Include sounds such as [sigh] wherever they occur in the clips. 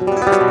Música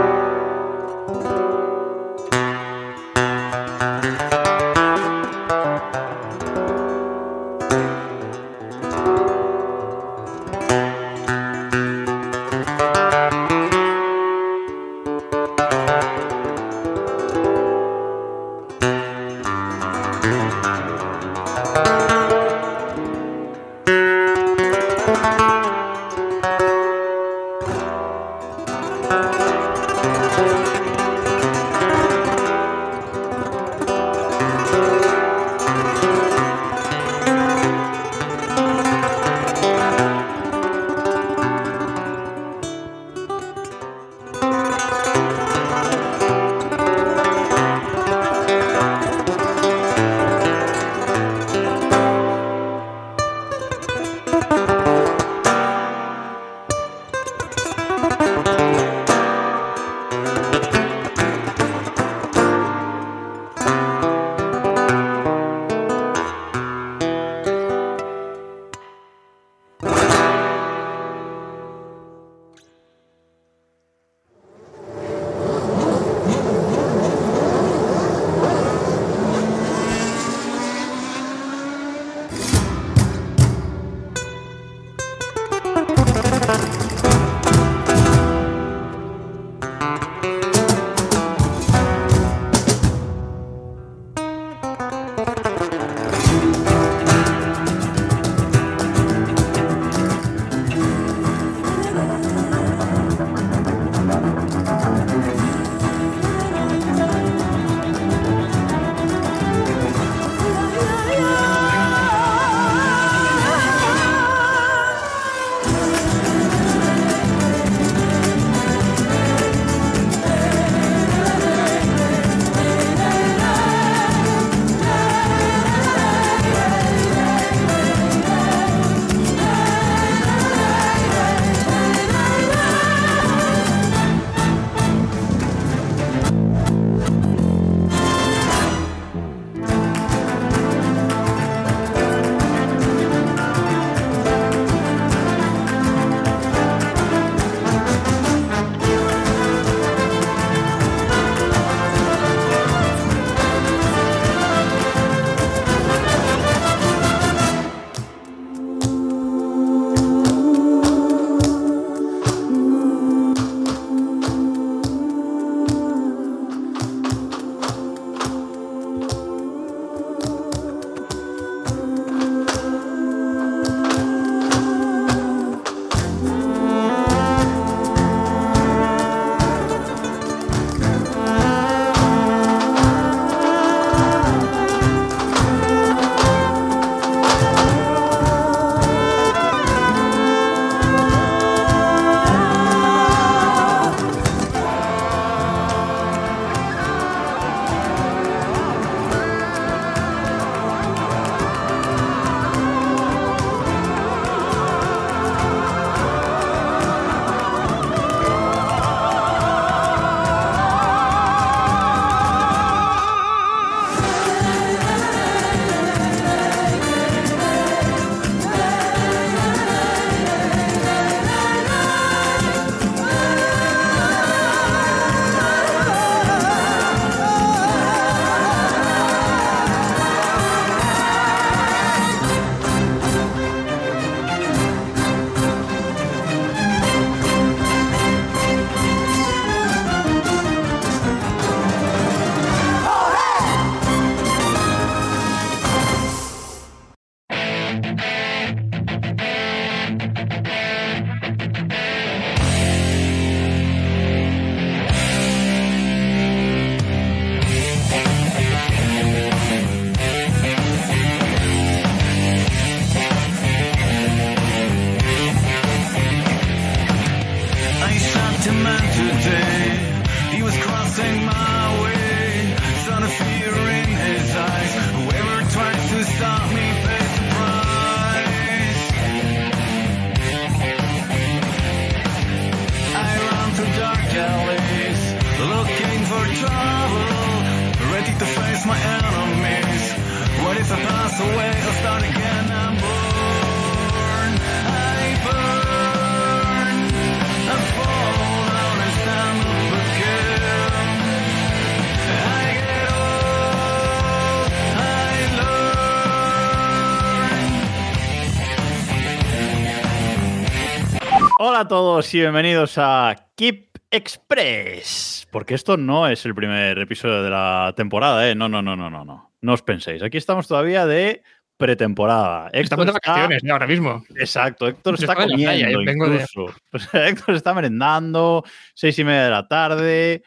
Hola a todos y bienvenidos a Keep Express. Porque esto no es el primer episodio de la temporada, ¿eh? No, no, no, no, no, no. No os penséis. Aquí estamos todavía de pretemporada. Estamos de vacaciones ahora mismo. Exacto, Héctor está comiendo incluso. [laughs] Héctor está merendando, seis y media de la tarde,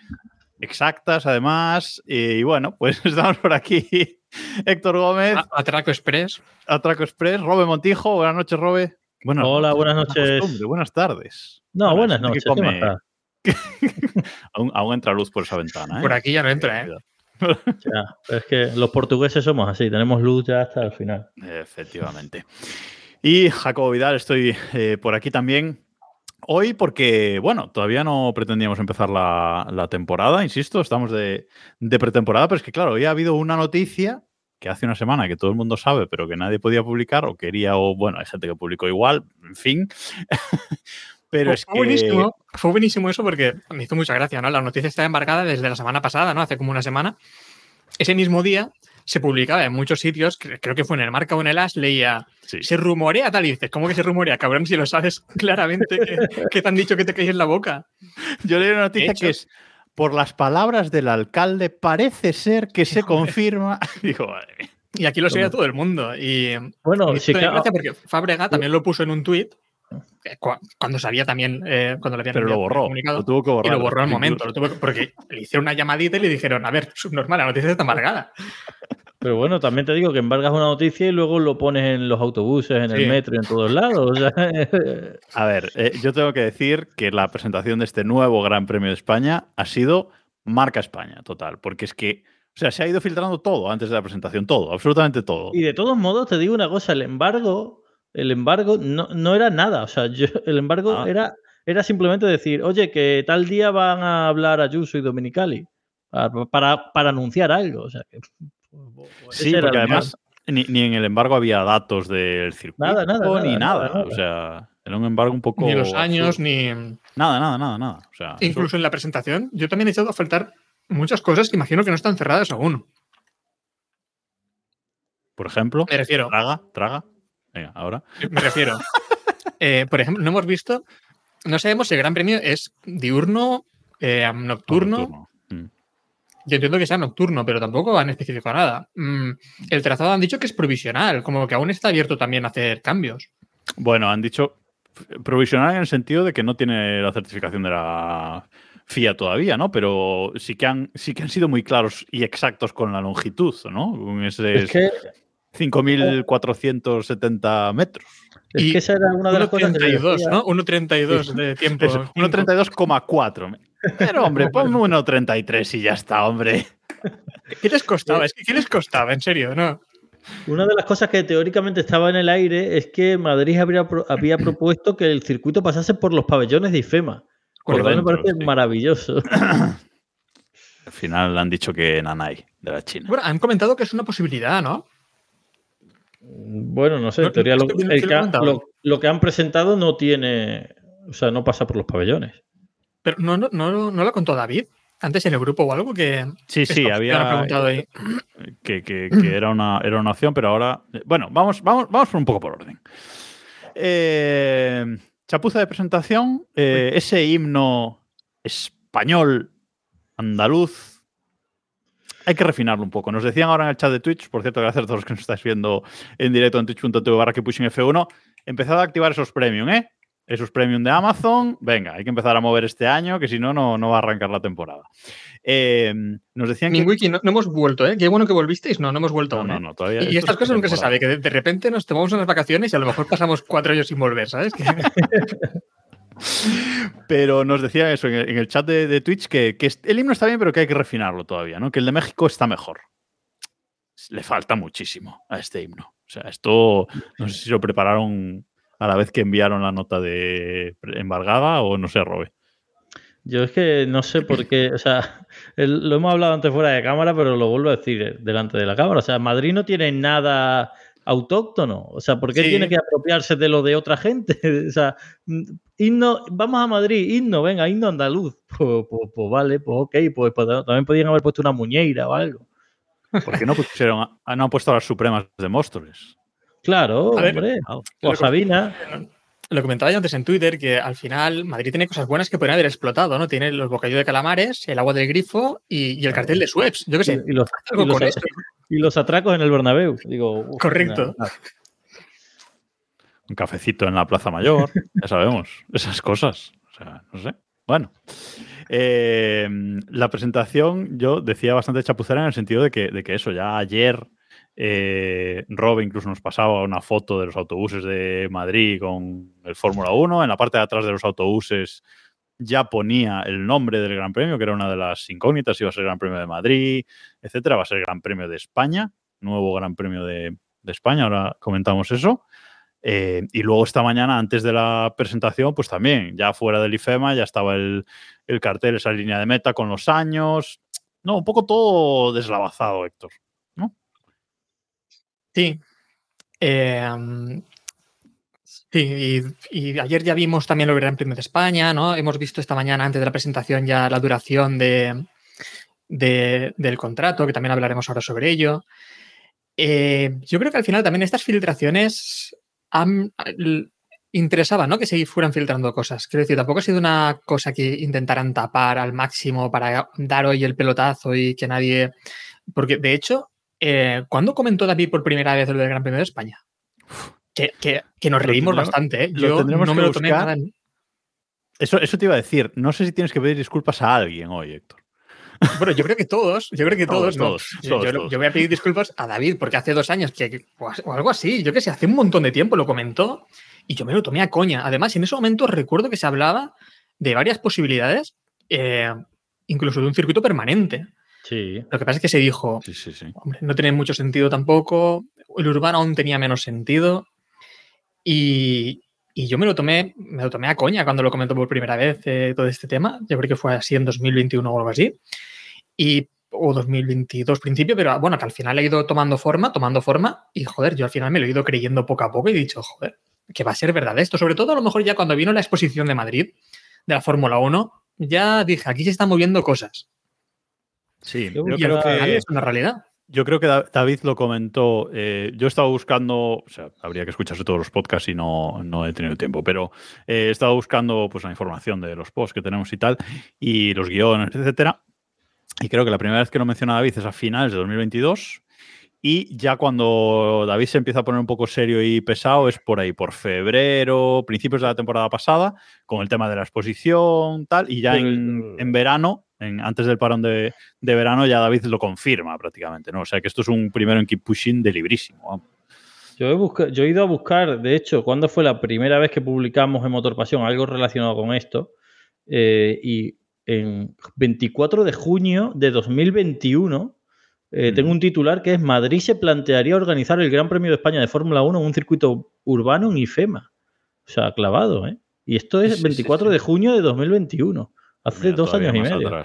exactas además. Y bueno, pues [laughs] estamos por aquí. Héctor Gómez. Atraco Express. Atraco Express. Robe Montijo. Buenas noches, Robe. Hola, buenas noches. Buenas tardes. No, buenas noches. [laughs] aún, entra luz por esa ventana. ¿eh? Por aquí ya no entra, ¿eh? es que los portugueses somos así, tenemos luz ya hasta el final. Efectivamente. Y Jacobo Vidal, estoy eh, por aquí también. Hoy porque, bueno, todavía no pretendíamos empezar la, temporada, insisto, estamos de, de, pretemporada, pero es que, claro, hoy ha habido una noticia que hace una semana que todo el mundo sabe, pero que nadie podía publicar, o quería, o bueno, hay gente que publicó igual, en fin. [laughs] pero es fue que... Buenísimo. Fue buenísimo eso porque me hizo mucha gracia, ¿no? La noticia está embarcada desde la semana pasada, ¿no? Hace como una semana. Ese mismo día se publicaba en muchos sitios, creo que fue en el Marca o en el As, leía, se rumorea tal y dices, ¿cómo que se rumorea? Cabrón, si lo sabes [laughs] claramente que, te han dicho que te caes en la boca. Yo leí una noticia que es, por las palabras del alcalde, parece ser que se confirma. [laughs] Digo, Y aquí lo sabía todo el mundo. Y bueno, sí que... porque Fabrega también lo puso en un tuit cuando sabía también, eh, cuando le habían Pero lo borró, lo tuvo que borrar. Y lo borró al momento, porque le hicieron una llamadita y le dijeron, a ver, subnormal, la noticia está amargada. [laughs] Pero bueno, también te digo que embargas una noticia y luego lo pones en los autobuses, en el metro en todos lados. [laughs] a ver, eh, yo tengo que decir que la presentación de este nuevo Gran Premio de España ha sido marca España, total, porque es que, o sea, se ha ido filtrando todo antes de la presentación, todo, absolutamente todo. Y de todos modos, te digo una cosa, el embargo, el embargo no, no era nada, o sea, el embargo ah. era, era simplemente decir, oye, que tal día van a hablar Ayuso y Dominicali para, para anunciar algo, o sea, que Sí, porque además ni, en el embargo había datos del circuito nada, nada, ni nada, O sea, era un embargo un poco. Ni los años, ni. Nada, nada, nada, nada. O sea, Incluso en la presentación, yo también he echado a faltar muchas cosas que imagino que no están cerradas aún. Por ejemplo, me refiero. Traga, traga. Venga, ahora. Me refiero. [laughs] Eh, por ejemplo, no hemos visto. No sabemos si el Gran Premio es diurno, eh, nocturno yo entiendo que sea nocturno, pero tampoco han especificado nada. Mm, el trazado han dicho que es provisional, como que aún está abierto también a hacer cambios. Bueno, han dicho provisional en el sentido de que no tiene la certificación de la FIA todavía, ¿no? Pero sí que han, sí que han sido muy claros y exactos con la longitud, ¿no? ese es que... 5.470 metros. Es que esa era una de las cosas 32, ¿no? 1.32 de tiempo. 1.32,4. Pero, hombre, [laughs] ponme 1.33 y ya está, hombre. ¿Qué les costaba? Es que ¿qué les costaba? En serio, ¿no? Una de las cosas que teóricamente estaba en el aire es que Madrid había, había propuesto que el circuito pasase por los pabellones de IFEMA. Por lo me parece maravilloso. [clears throat] [clears throat] Al final han dicho que Nanay, de la China. Bueno, han comentado que es una posibilidad, ¿no? Bueno, no sé, en teoría lo, que han presentado no tiene, o sea, no pasa por los pabellones. Pero no, no, no, no lo contó David antes en el grupo o algo que. Sí, sí, había. Preguntado ahí. Que, que, era, una, era una opción, pero ahora. Bueno, vamos, vamos, vamos por un poco por orden. Eh, chapuza de presentación. Eh, ese himno español andaluz hay que refinarlo un poco. Nos decían ahora en el chat de Twitch, por cierto, gracias a todos los que nos estáis viendo en directo en twitch.tv barra que F1, empezad a activar esos premium, ¿eh? Esos premium de Amazon, venga, hay que empezar a mover este año, que si no, no va a arrancar la temporada. Eh, nos decían que. Wiki, no, hemos vuelto, ¿eh? Qué bueno que volvisteis, no, no hemos vuelto. No, no, ¿eh? no, todavía. Y, estas cosas nunca se sabe, que de, repente nos tomamos unas vacaciones y a lo mejor pasamos cuatro años sin volver, ¿sabes? [laughs] Pero nos decía eso en el, chat de, Twitch que, el himno está bien, pero que hay que refinarlo todavía, ¿no? Que el de México está mejor. Le falta muchísimo a este himno. O sea, esto no sé si lo prepararon a la vez que enviaron la nota de embargada o no sé, Robe. Yo es que no sé por qué, o sea, [laughs] lo hemos hablado antes fuera de cámara, pero lo vuelvo a decir delante de la cámara. O sea, Madrid no tiene nada autóctono. O sea, ¿por qué tiene que apropiarse de lo de otra gente? [laughs] o sea, himno, vamos a Madrid, himno, venga, himno andaluz. [laughs] Pues, pues, pues vale, pues ok, pues, pues, también podrían haber puesto una muñeira o algo. ¿Por qué no pusieron, no han puesto a las supremas de Móstoles? Claro, hombre. o Sabina. lo comentaba yo antes en Twitter, que al final Madrid tiene cosas buenas que podrían haber explotado, ¿no? Tiene los bocadillos de calamares, el agua del grifo y, el cartel de Sueps. Yo qué sé. Y, los, y, los, atracos en el Bernabéu. Digo, Correcto. Un cafecito en la Plaza Mayor, [laughs] ya sabemos, esas cosas. O sea, no sé. Bueno. Eh, la presentación, yo decía bastante chapucera en el sentido de que, de que eso, ya ayer eh, Rob incluso nos pasaba una foto de los autobuses de Madrid con el Fórmula 1. En la parte de atrás de los autobuses ya ponía el nombre del Gran Premio, que era una de las incógnitas, iba a ser el Gran Premio de Madrid, etcétera, va a ser el Gran Premio de España, nuevo Gran Premio de, España, ahora comentamos eso. Eh, y luego esta mañana, antes de la presentación, pues también, ya fuera del IFEMA, ya estaba el, el cartel, esa línea de meta con los años. No, un poco todo deslavazado, Héctor. Sí. Em, sí, y, ayer ya vimos también lo Gran Premio de España, ¿no? Hemos visto esta mañana, antes de la presentación, ya la duración de, del contrato, que también hablaremos ahora sobre ello. Eh, yo creo que al final también estas filtraciones han, ¿no? Que se fueran filtrando cosas. Quiero decir, tampoco ha sido una cosa que intentaran tapar al máximo para dar hoy el pelotazo y que nadie. Porque de hecho, eh, ¿Cuándo comentó David por primera vez lo del Gran Premio de España? Que, nos reímos bastante, ¿eh? Yo no me lo tomé nada. Eso, eso te iba a decir. No sé si tienes que pedir disculpas a alguien hoy, Héctor. Bueno, yo creo que todos, yo creo que todos, yo, voy a pedir disculpas a David porque hace dos años que, o algo así, yo que sé, hace un montón de tiempo lo comentó y yo me lo tomé a coña. Además, en ese momento recuerdo que se hablaba de varias posibilidades, eh, incluso de un circuito permanente. Lo que pasa es que se dijo, Hombre, no tiene mucho sentido tampoco, el urbano aún tenía menos sentido y, yo me lo tomé, me lo tomé a coña cuando lo comentó por primera vez eh, todo este tema. Yo creo que fue así en 2021 o algo así. Y, o 2022 principio, pero bueno, que al final ha ido tomando forma, tomando forma, y joder, yo al final me lo he ido creyendo poco a poco y he dicho, joder, que va a ser verdad esto. Sobre todo a lo mejor ya cuando vino la exposición de Madrid, de la Fórmula 1, ya dije, aquí se están moviendo cosas. Sí, yo creo que es una realidad. Yo creo que David lo comentó. Eh, yo he estado buscando, o sea, habría que escucharse todos los podcasts y no, no he tenido tiempo, pero he estado buscando pues, la información de los posts que tenemos y tal, y los guiones, etcétera. Y creo que la primera vez que lo menciona David es a finales de 2022. Y ya cuando David se empieza a poner un poco serio y pesado es por ahí, por febrero, principios de la temporada pasada, con el tema de la exposición, tal, y ya en, en verano antes del parón de, verano ya David lo confirma prácticamente, ¿no? O sea que esto es un primero en keep pushing de librísimo. Yo he, yo he ido a buscar, de hecho, cuándo fue la primera vez que publicamos en Motor Pasión algo relacionado con esto. Eh, y en 24 de junio de 2021 eh, tengo un titular que es Madrid se plantearía organizar el Gran Premio de España de Fórmula 1 en un circuito urbano en IFEMA. O sea, clavado, ¿eh? Y esto es 24 de junio de 2021. Hace dos años y medio.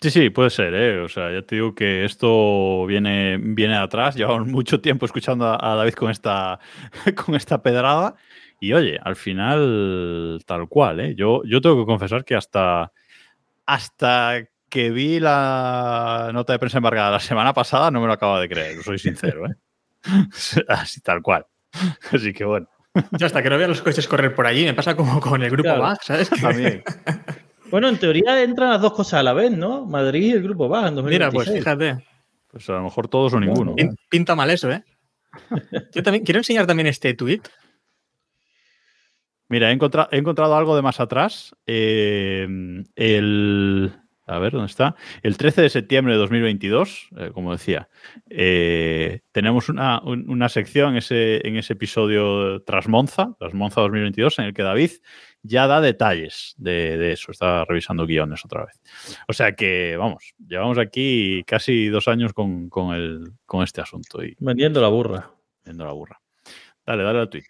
Sí, sí, puede ser, ¿eh? O sea, ya te digo que esto viene, viene atrás. Llevamos [laughs] mucho tiempo escuchando a, David con esta, [laughs] con esta pedrada. Y oye, al final, tal cual, ¿eh? Yo, yo tengo que confesar que hasta, hasta que vi la nota de prensa embargada la semana pasada, no me lo acabo de creer, soy sincero, ¿eh? [laughs] Así tal cual. Así que bueno. Yo hasta que no vea los coches correr por allí, me pasa como con el grupo claro. ¿sabes? [laughs] bueno, en teoría entran las dos cosas a la vez, ¿no? Madrid y el grupo BAG en Mira, pues fíjate. Pues a lo mejor todos o ninguno. Pinta mal eso, ¿eh? [laughs] Yo también quiero enseñar también este tweet. Mira, he, encontrado algo de más atrás. Eh, el, a ver, ¿dónde está? El 13 de septiembre de 2022, eh, como decía, eh, tenemos una, sección en ese, en ese episodio tras Monza, tras Monza 2022, en el que David ya da detalles de, eso, está revisando guiones otra vez. O sea que, vamos, llevamos aquí casi dos años con, el, con este asunto. Y, vendiendo la burra. Vendiendo la burra. Dale, dale al tweet.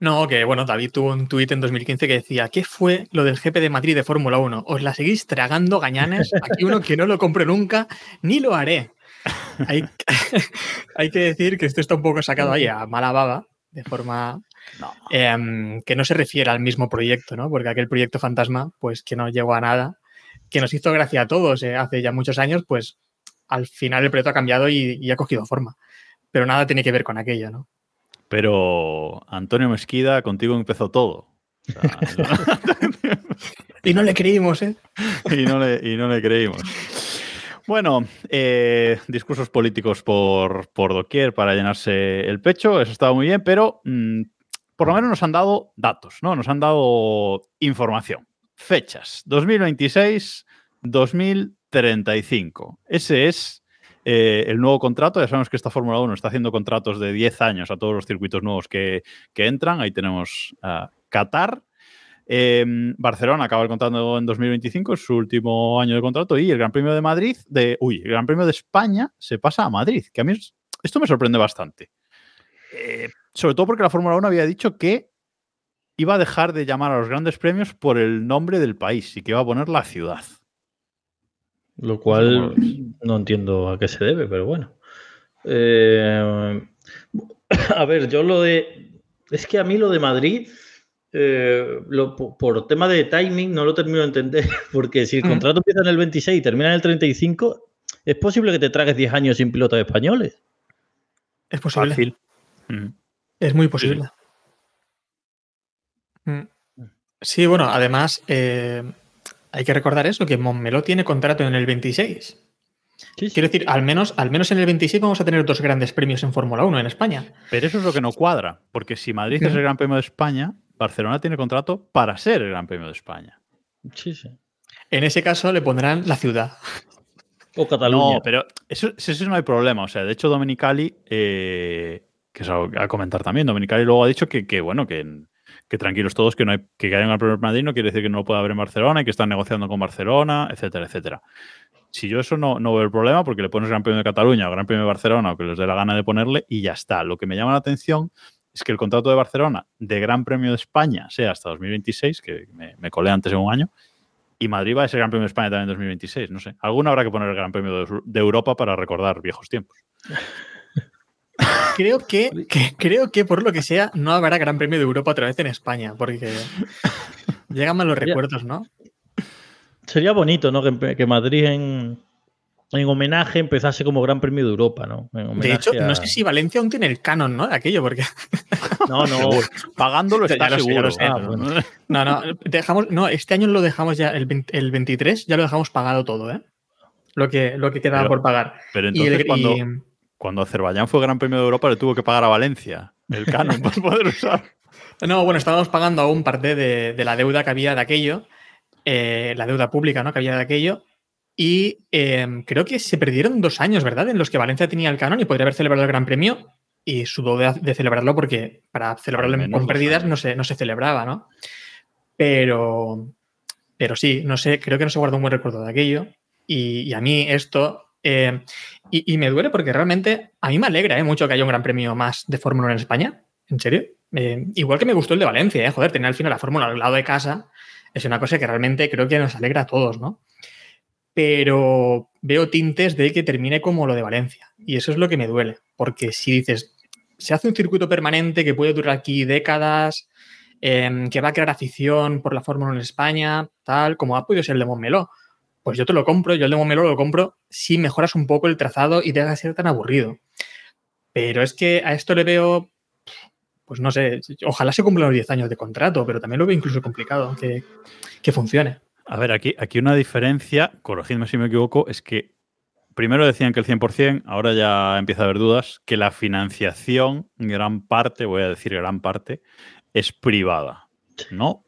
No, que bueno, David tuvo un tuit en 2015 que decía, ¿qué fue lo del GP de Madrid de Fórmula 1? Os la seguís tragando gañanes. Aquí uno que no lo compre nunca, ni lo haré. Hay, [laughs] hay, que decir que esto está un poco sacado ahí a mala baba, de forma em, que no se refiere al mismo proyecto, ¿no? Porque aquel proyecto fantasma, pues que no llegó a nada, que nos hizo gracia a todos eh, hace ya muchos años, pues al final el proyecto ha cambiado y, y ha cogido forma. Pero nada tiene que ver con aquello, ¿no? Pero Antonio Mesquida, contigo empezó todo. [laughs] y no le creímos, ¿eh? [laughs] y, no le, y no le creímos. Bueno, eh, discursos políticos por, por, doquier para llenarse el pecho, eso estaba muy bien, pero mm, por lo menos nos han dado datos, ¿no? Nos han dado información. Fechas, 2026, 2035. Ese es eh, el nuevo contrato. Ya sabemos que esta Fórmula 1 está haciendo contratos de 10 años a todos los circuitos nuevos que, entran. Ahí tenemos a Qatar, Em, Barcelona acaba el contrato en 2025, es su último año de contrato, y el Gran Premio de Madrid, de, uy, el Gran Premio de España se pasa a Madrid, que a mí esto me sorprende bastante. Eh, sobre todo porque la Fórmula 1 había dicho que iba a dejar de llamar a los grandes premios por el nombre del país y que iba a poner la ciudad. Lo cual no entiendo a qué se debe, pero bueno. Eh, a ver, yo lo de. Es que a mí lo de Madrid eh, por, tema de timing no lo termino de entender, [laughs] porque si el contrato empieza en el 26 y termina en el 35, es posible que te tragues 10 años sin pilotos españoles. Es posible. Es muy posible. Mm. Sí, bueno, además eh, hay que recordar eso, que Montmeló tiene contrato en el 26. Quiero decir, al menos, al menos en el 26 vamos a tener dos grandes premios en Fórmula 1 en España. Pero eso es lo que no cuadra, porque si Madrid es el Gran Premio de España, Barcelona tiene contrato para ser el Gran Premio de España. Sí, sí. En ese caso le pondrán la ciudad. O Cataluña. No, pero eso, eso no hay problema. O sea, de hecho, Dominicali, eh, que es algo a comentar también, Dominicali luego ha dicho que, bueno, que, que, tranquilos todos, que no hay, que haya de Madrid no quiere decir que no lo pueda haber en Barcelona y que están negociando con Barcelona, etcétera, etcétera. Si yo eso no, no veo el problema, porque le pones Gran Premio de Cataluña o Gran Premio de Barcelona o que les dé la gana de ponerle y ya está. Lo que me llama la atención es que el contrato de Barcelona de Gran Premio de España sea hasta 2026, que me, colé antes en un año, y Madrid va a ser Gran Premio de España también en 2026. No sé. Alguna habrá que poner el Gran Premio de, Europa para recordar viejos tiempos. Creo [laughs] que, creo que por lo que sea no habrá Gran Premio de Europa otra vez en España, porque [laughs] llegan mal los recuerdos, ¿no? Sería bonito, ¿no? que Madrid en, en homenaje empezase como Gran Premio de Europa, ¿no? de hecho, no sé si Valencia aún tiene el canon, ¿no? De aquello, porque. [laughs] No, no, pagándolo está seguro. no, no, dejamos, no, este año lo dejamos ya, el, 23, ya lo dejamos pagado todo, ¿eh? Lo que, lo que quedaba por pagar. Pero entonces, cuando, cuando Azerbaiyán fue Gran Premio de Europa, le tuvo que pagar a Valencia el canon [laughs] para poder usar. No, bueno, estábamos pagando aún parte de, la deuda que había de aquello, eh, la deuda pública, ¿no? Que había de aquello, y em, creo que se perdieron dos años, ¿verdad? En los que Valencia tenía el canon y podría haber celebrado el Gran Premio y sudó de, de celebrarlo porque para celebrarlo con pérdidas no se, no se celebraba, ¿no? Pero, pero sí, no sé, creo que no se guarda un buen recuerdo de aquello. Y, a mí esto. Em, y, me duele porque realmente a mí me alegra ¿eh? mucho que haya un gran premio más de Fórmula 1 en España. ¿En serio? Em, igual que me gustó el de Valencia, ¿eh? joder, tener al final la Fórmula al lado de casa es una cosa que realmente creo que nos alegra a todos, ¿no? pero veo tintes de que termine como lo de Valencia. Y eso es lo que me duele, porque si dices, se hace un circuito permanente que puede durar aquí décadas, que va a crear afición por la Fórmula en España, tal, como ha podido ser el de Montmeló, pues yo te lo compro, yo el de Montmeló lo compro si mejoras un poco el trazado y deja de ser tan aburrido. Pero es que a esto le veo, pues no sé, ojalá se cumplan los 10 años de contrato, pero también lo veo incluso complicado que, que funcione. A ver, aquí, aquí una diferencia, corregidme si me equivoco, es que primero decían que el 100%, ahora ya empieza a haber dudas, que la financiación, gran parte, voy a decir gran parte, es privada, ¿no?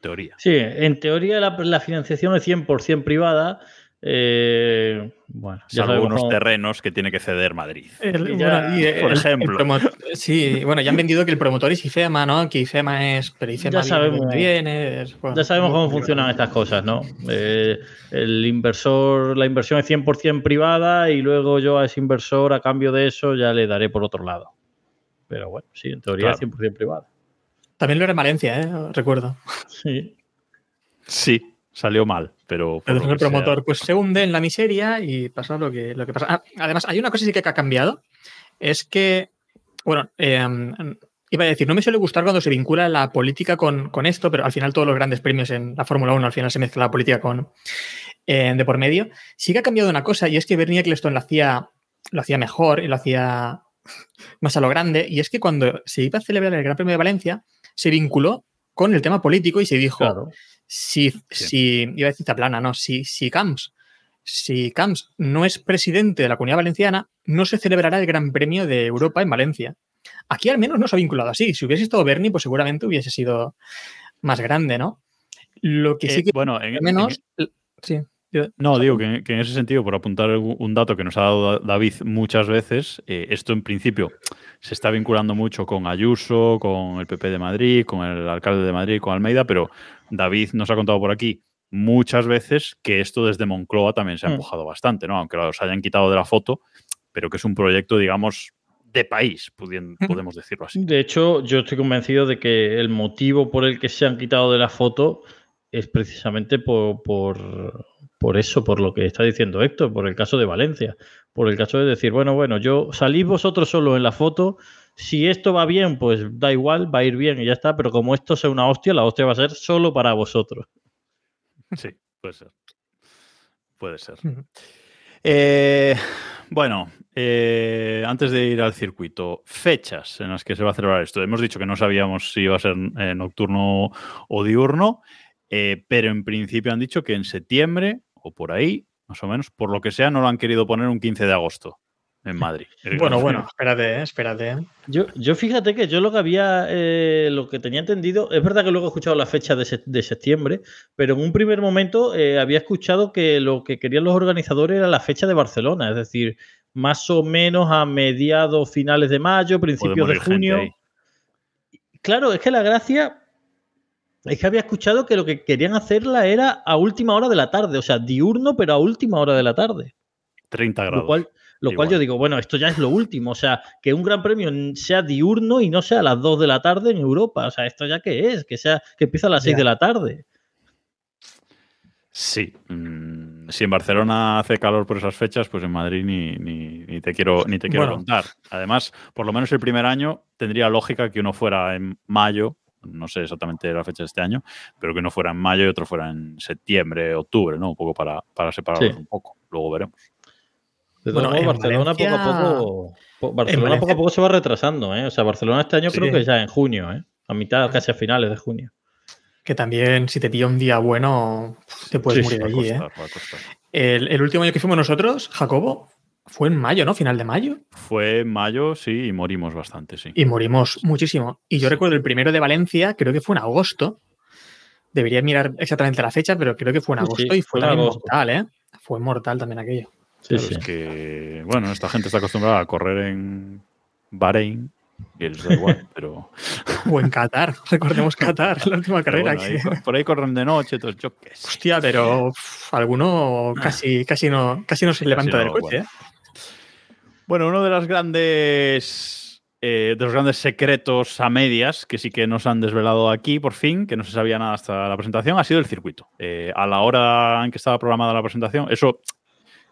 Teoría. Sí, en teoría la, la financiación es 100% privada, eh, bueno, ya algunos terrenos que tiene que ceder Madrid. por ejemplo. sí, bueno, ya han vendido que el promotor es IFEMA, ¿no? Que IFEMA es. Pero IFEMA ya sabemos, viene. ya sabemos cómo funcionan estas cosas, ¿no? Eh, el inversor, la inversión es 100% privada y luego yo a ese inversor, a cambio de eso, ya le daré por otro lado. Pero bueno, sí, en teoría es 100% privada. También lo era en Valencia, ¿eh? Recuerdo. Sí. Sí, salió mal, pero... el promotor pues se hunde en la miseria y pasa lo que, lo que pasa. Ah, además, hay una cosa sí que ha cambiado, es que, bueno, em, iba a decir, no me suele gustar cuando se vincula la política con, esto, pero al final todos los grandes premios en la Fórmula 1 al final se mezcla la política con eh, de por medio. Sí que ha cambiado una cosa y es que Bernie Eccleston lo hacía, lo hacía mejor y lo hacía más a lo grande, y es que cuando se iba a celebrar el Gran Premio de Valencia, se vinculó con el tema político y se dijo, si, si, iba a decir plana, no, si, si Camps, si Camps no es presidente de la Comunidad Valenciana, no se celebrará el Gran Premio de Europa en Valencia. Aquí al menos no se ha vinculado así. Si hubiese estado Bernie, pues seguramente hubiese sido más grande, ¿no? Lo que sí eh, que bueno, en, menos. sí. No, digo que, en ese sentido, por apuntar un dato que nos ha dado David muchas veces, eh, esto en principio se está vinculando mucho con Ayuso, con el PP de Madrid, con el alcalde de Madrid, con Almeida, pero David nos ha contado por aquí muchas veces que esto desde Moncloa también se ha mm. empujado bastante, ¿no? Aunque los hayan quitado de la foto, pero que es un proyecto, digamos, de país, podemos decirlo así. De hecho, yo estoy convencido de que el motivo por el que se han quitado de la foto es precisamente por, por, eso, por lo que está diciendo Héctor, por el caso de Valencia, por el caso de decir, bueno, bueno, yo salís vosotros solo en la foto, si esto va bien, pues da igual, va a ir bien y ya está, pero como esto sea una hostia, la hostia va a ser solo para vosotros. Sí, puede ser. Puede ser. Eh, bueno, eh, antes de ir al circuito, fechas en las que se va a celebrar esto. Hemos dicho que no sabíamos si iba a ser eh, nocturno o diurno. Eh, pero en principio han dicho que en septiembre o por ahí, más o menos, por lo que sea, no lo han querido poner un 15 de agosto en Madrid. Bueno, bueno, espérate, eh, espérate. Yo, yo fíjate que yo lo que había, eh, lo que tenía entendido, es verdad que luego he escuchado la fecha de, septiembre, pero en un primer momento había escuchado que lo que querían los organizadores era la fecha de Barcelona, es decir, más o menos a mediados, finales de mayo, principios de junio. Claro, es que la gracia es que había escuchado que lo que querían hacerla era a última hora de la tarde, o sea, diurno, pero a última hora de la tarde. 30 grados. Lo cual, lo cual yo digo, bueno, esto ya es lo último, o sea, que un gran premio sea diurno y no sea a las 2 de la tarde en Europa, o sea, esto ya qué es, que sea que empieza a las 6 de la tarde. Sí, mm, si en Barcelona hace calor por esas fechas, pues en Madrid ni, te quiero, ni te quiero contar. Además, por lo menos el primer año tendría lógica que uno fuera en mayo no sé exactamente la fecha de este año, pero que no fuera en mayo y otro fuera en septiembre, octubre, ¿no? Un poco para, para separarlos un poco. Luego veremos. bueno, Barcelona poco a poco. Barcelona poco a poco se va retrasando, ¿eh? O sea, Barcelona este año creo que ya en junio, ¿eh? A mitad, casi a finales de junio. Que también, si te pilla un día bueno, te puedes morir allí, ¿eh? El, el, último año que fuimos nosotros, Jacobo, fue en mayo, ¿no? Final de mayo. Fue en mayo, sí, y morimos bastante, sí. Y morimos muchísimo. Y yo recuerdo el primero de Valencia, creo que fue en agosto. Debería mirar exactamente la fecha, pero creo que fue en agosto y fue también mortal, ¿eh? Fue mortal también aquello. Sí, sí. Es que, bueno, esta gente está acostumbrada a correr en Bahrein y les da igual, [laughs] pero. O en Qatar, recordemos Qatar, la última carrera. por ahí corren de noche, todos yo Hostia, pero alguno casi, casi, no, casi no se levanta del coche, ¿eh? Bueno, uno de los grandes eh, de los grandes secretos a medias que sí que nos han desvelado aquí por fin, que no se sabía nada hasta la presentación, ha sido el circuito. Eh, a la hora en que estaba programada la presentación, eso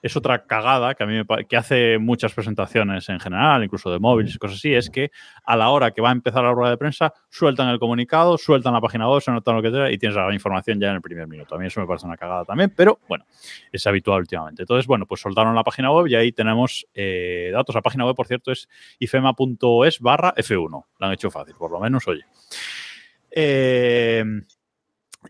es otra cagada que a mí me, que hace muchas presentaciones en general, incluso de móviles y cosas así, es que a la hora que va a empezar la rueda de prensa, sueltan el comunicado, sueltan la página web, se notan lo que sea y tienes la información ya en el primer minuto. A mí eso me parece una cagada también, pero bueno, es habitual últimamente. Entonces, bueno, pues soltaron la página web y ahí tenemos eh, datos. La página web, por cierto, es ifema.es barra F1. La han hecho fácil, por lo menos, oye. Eh,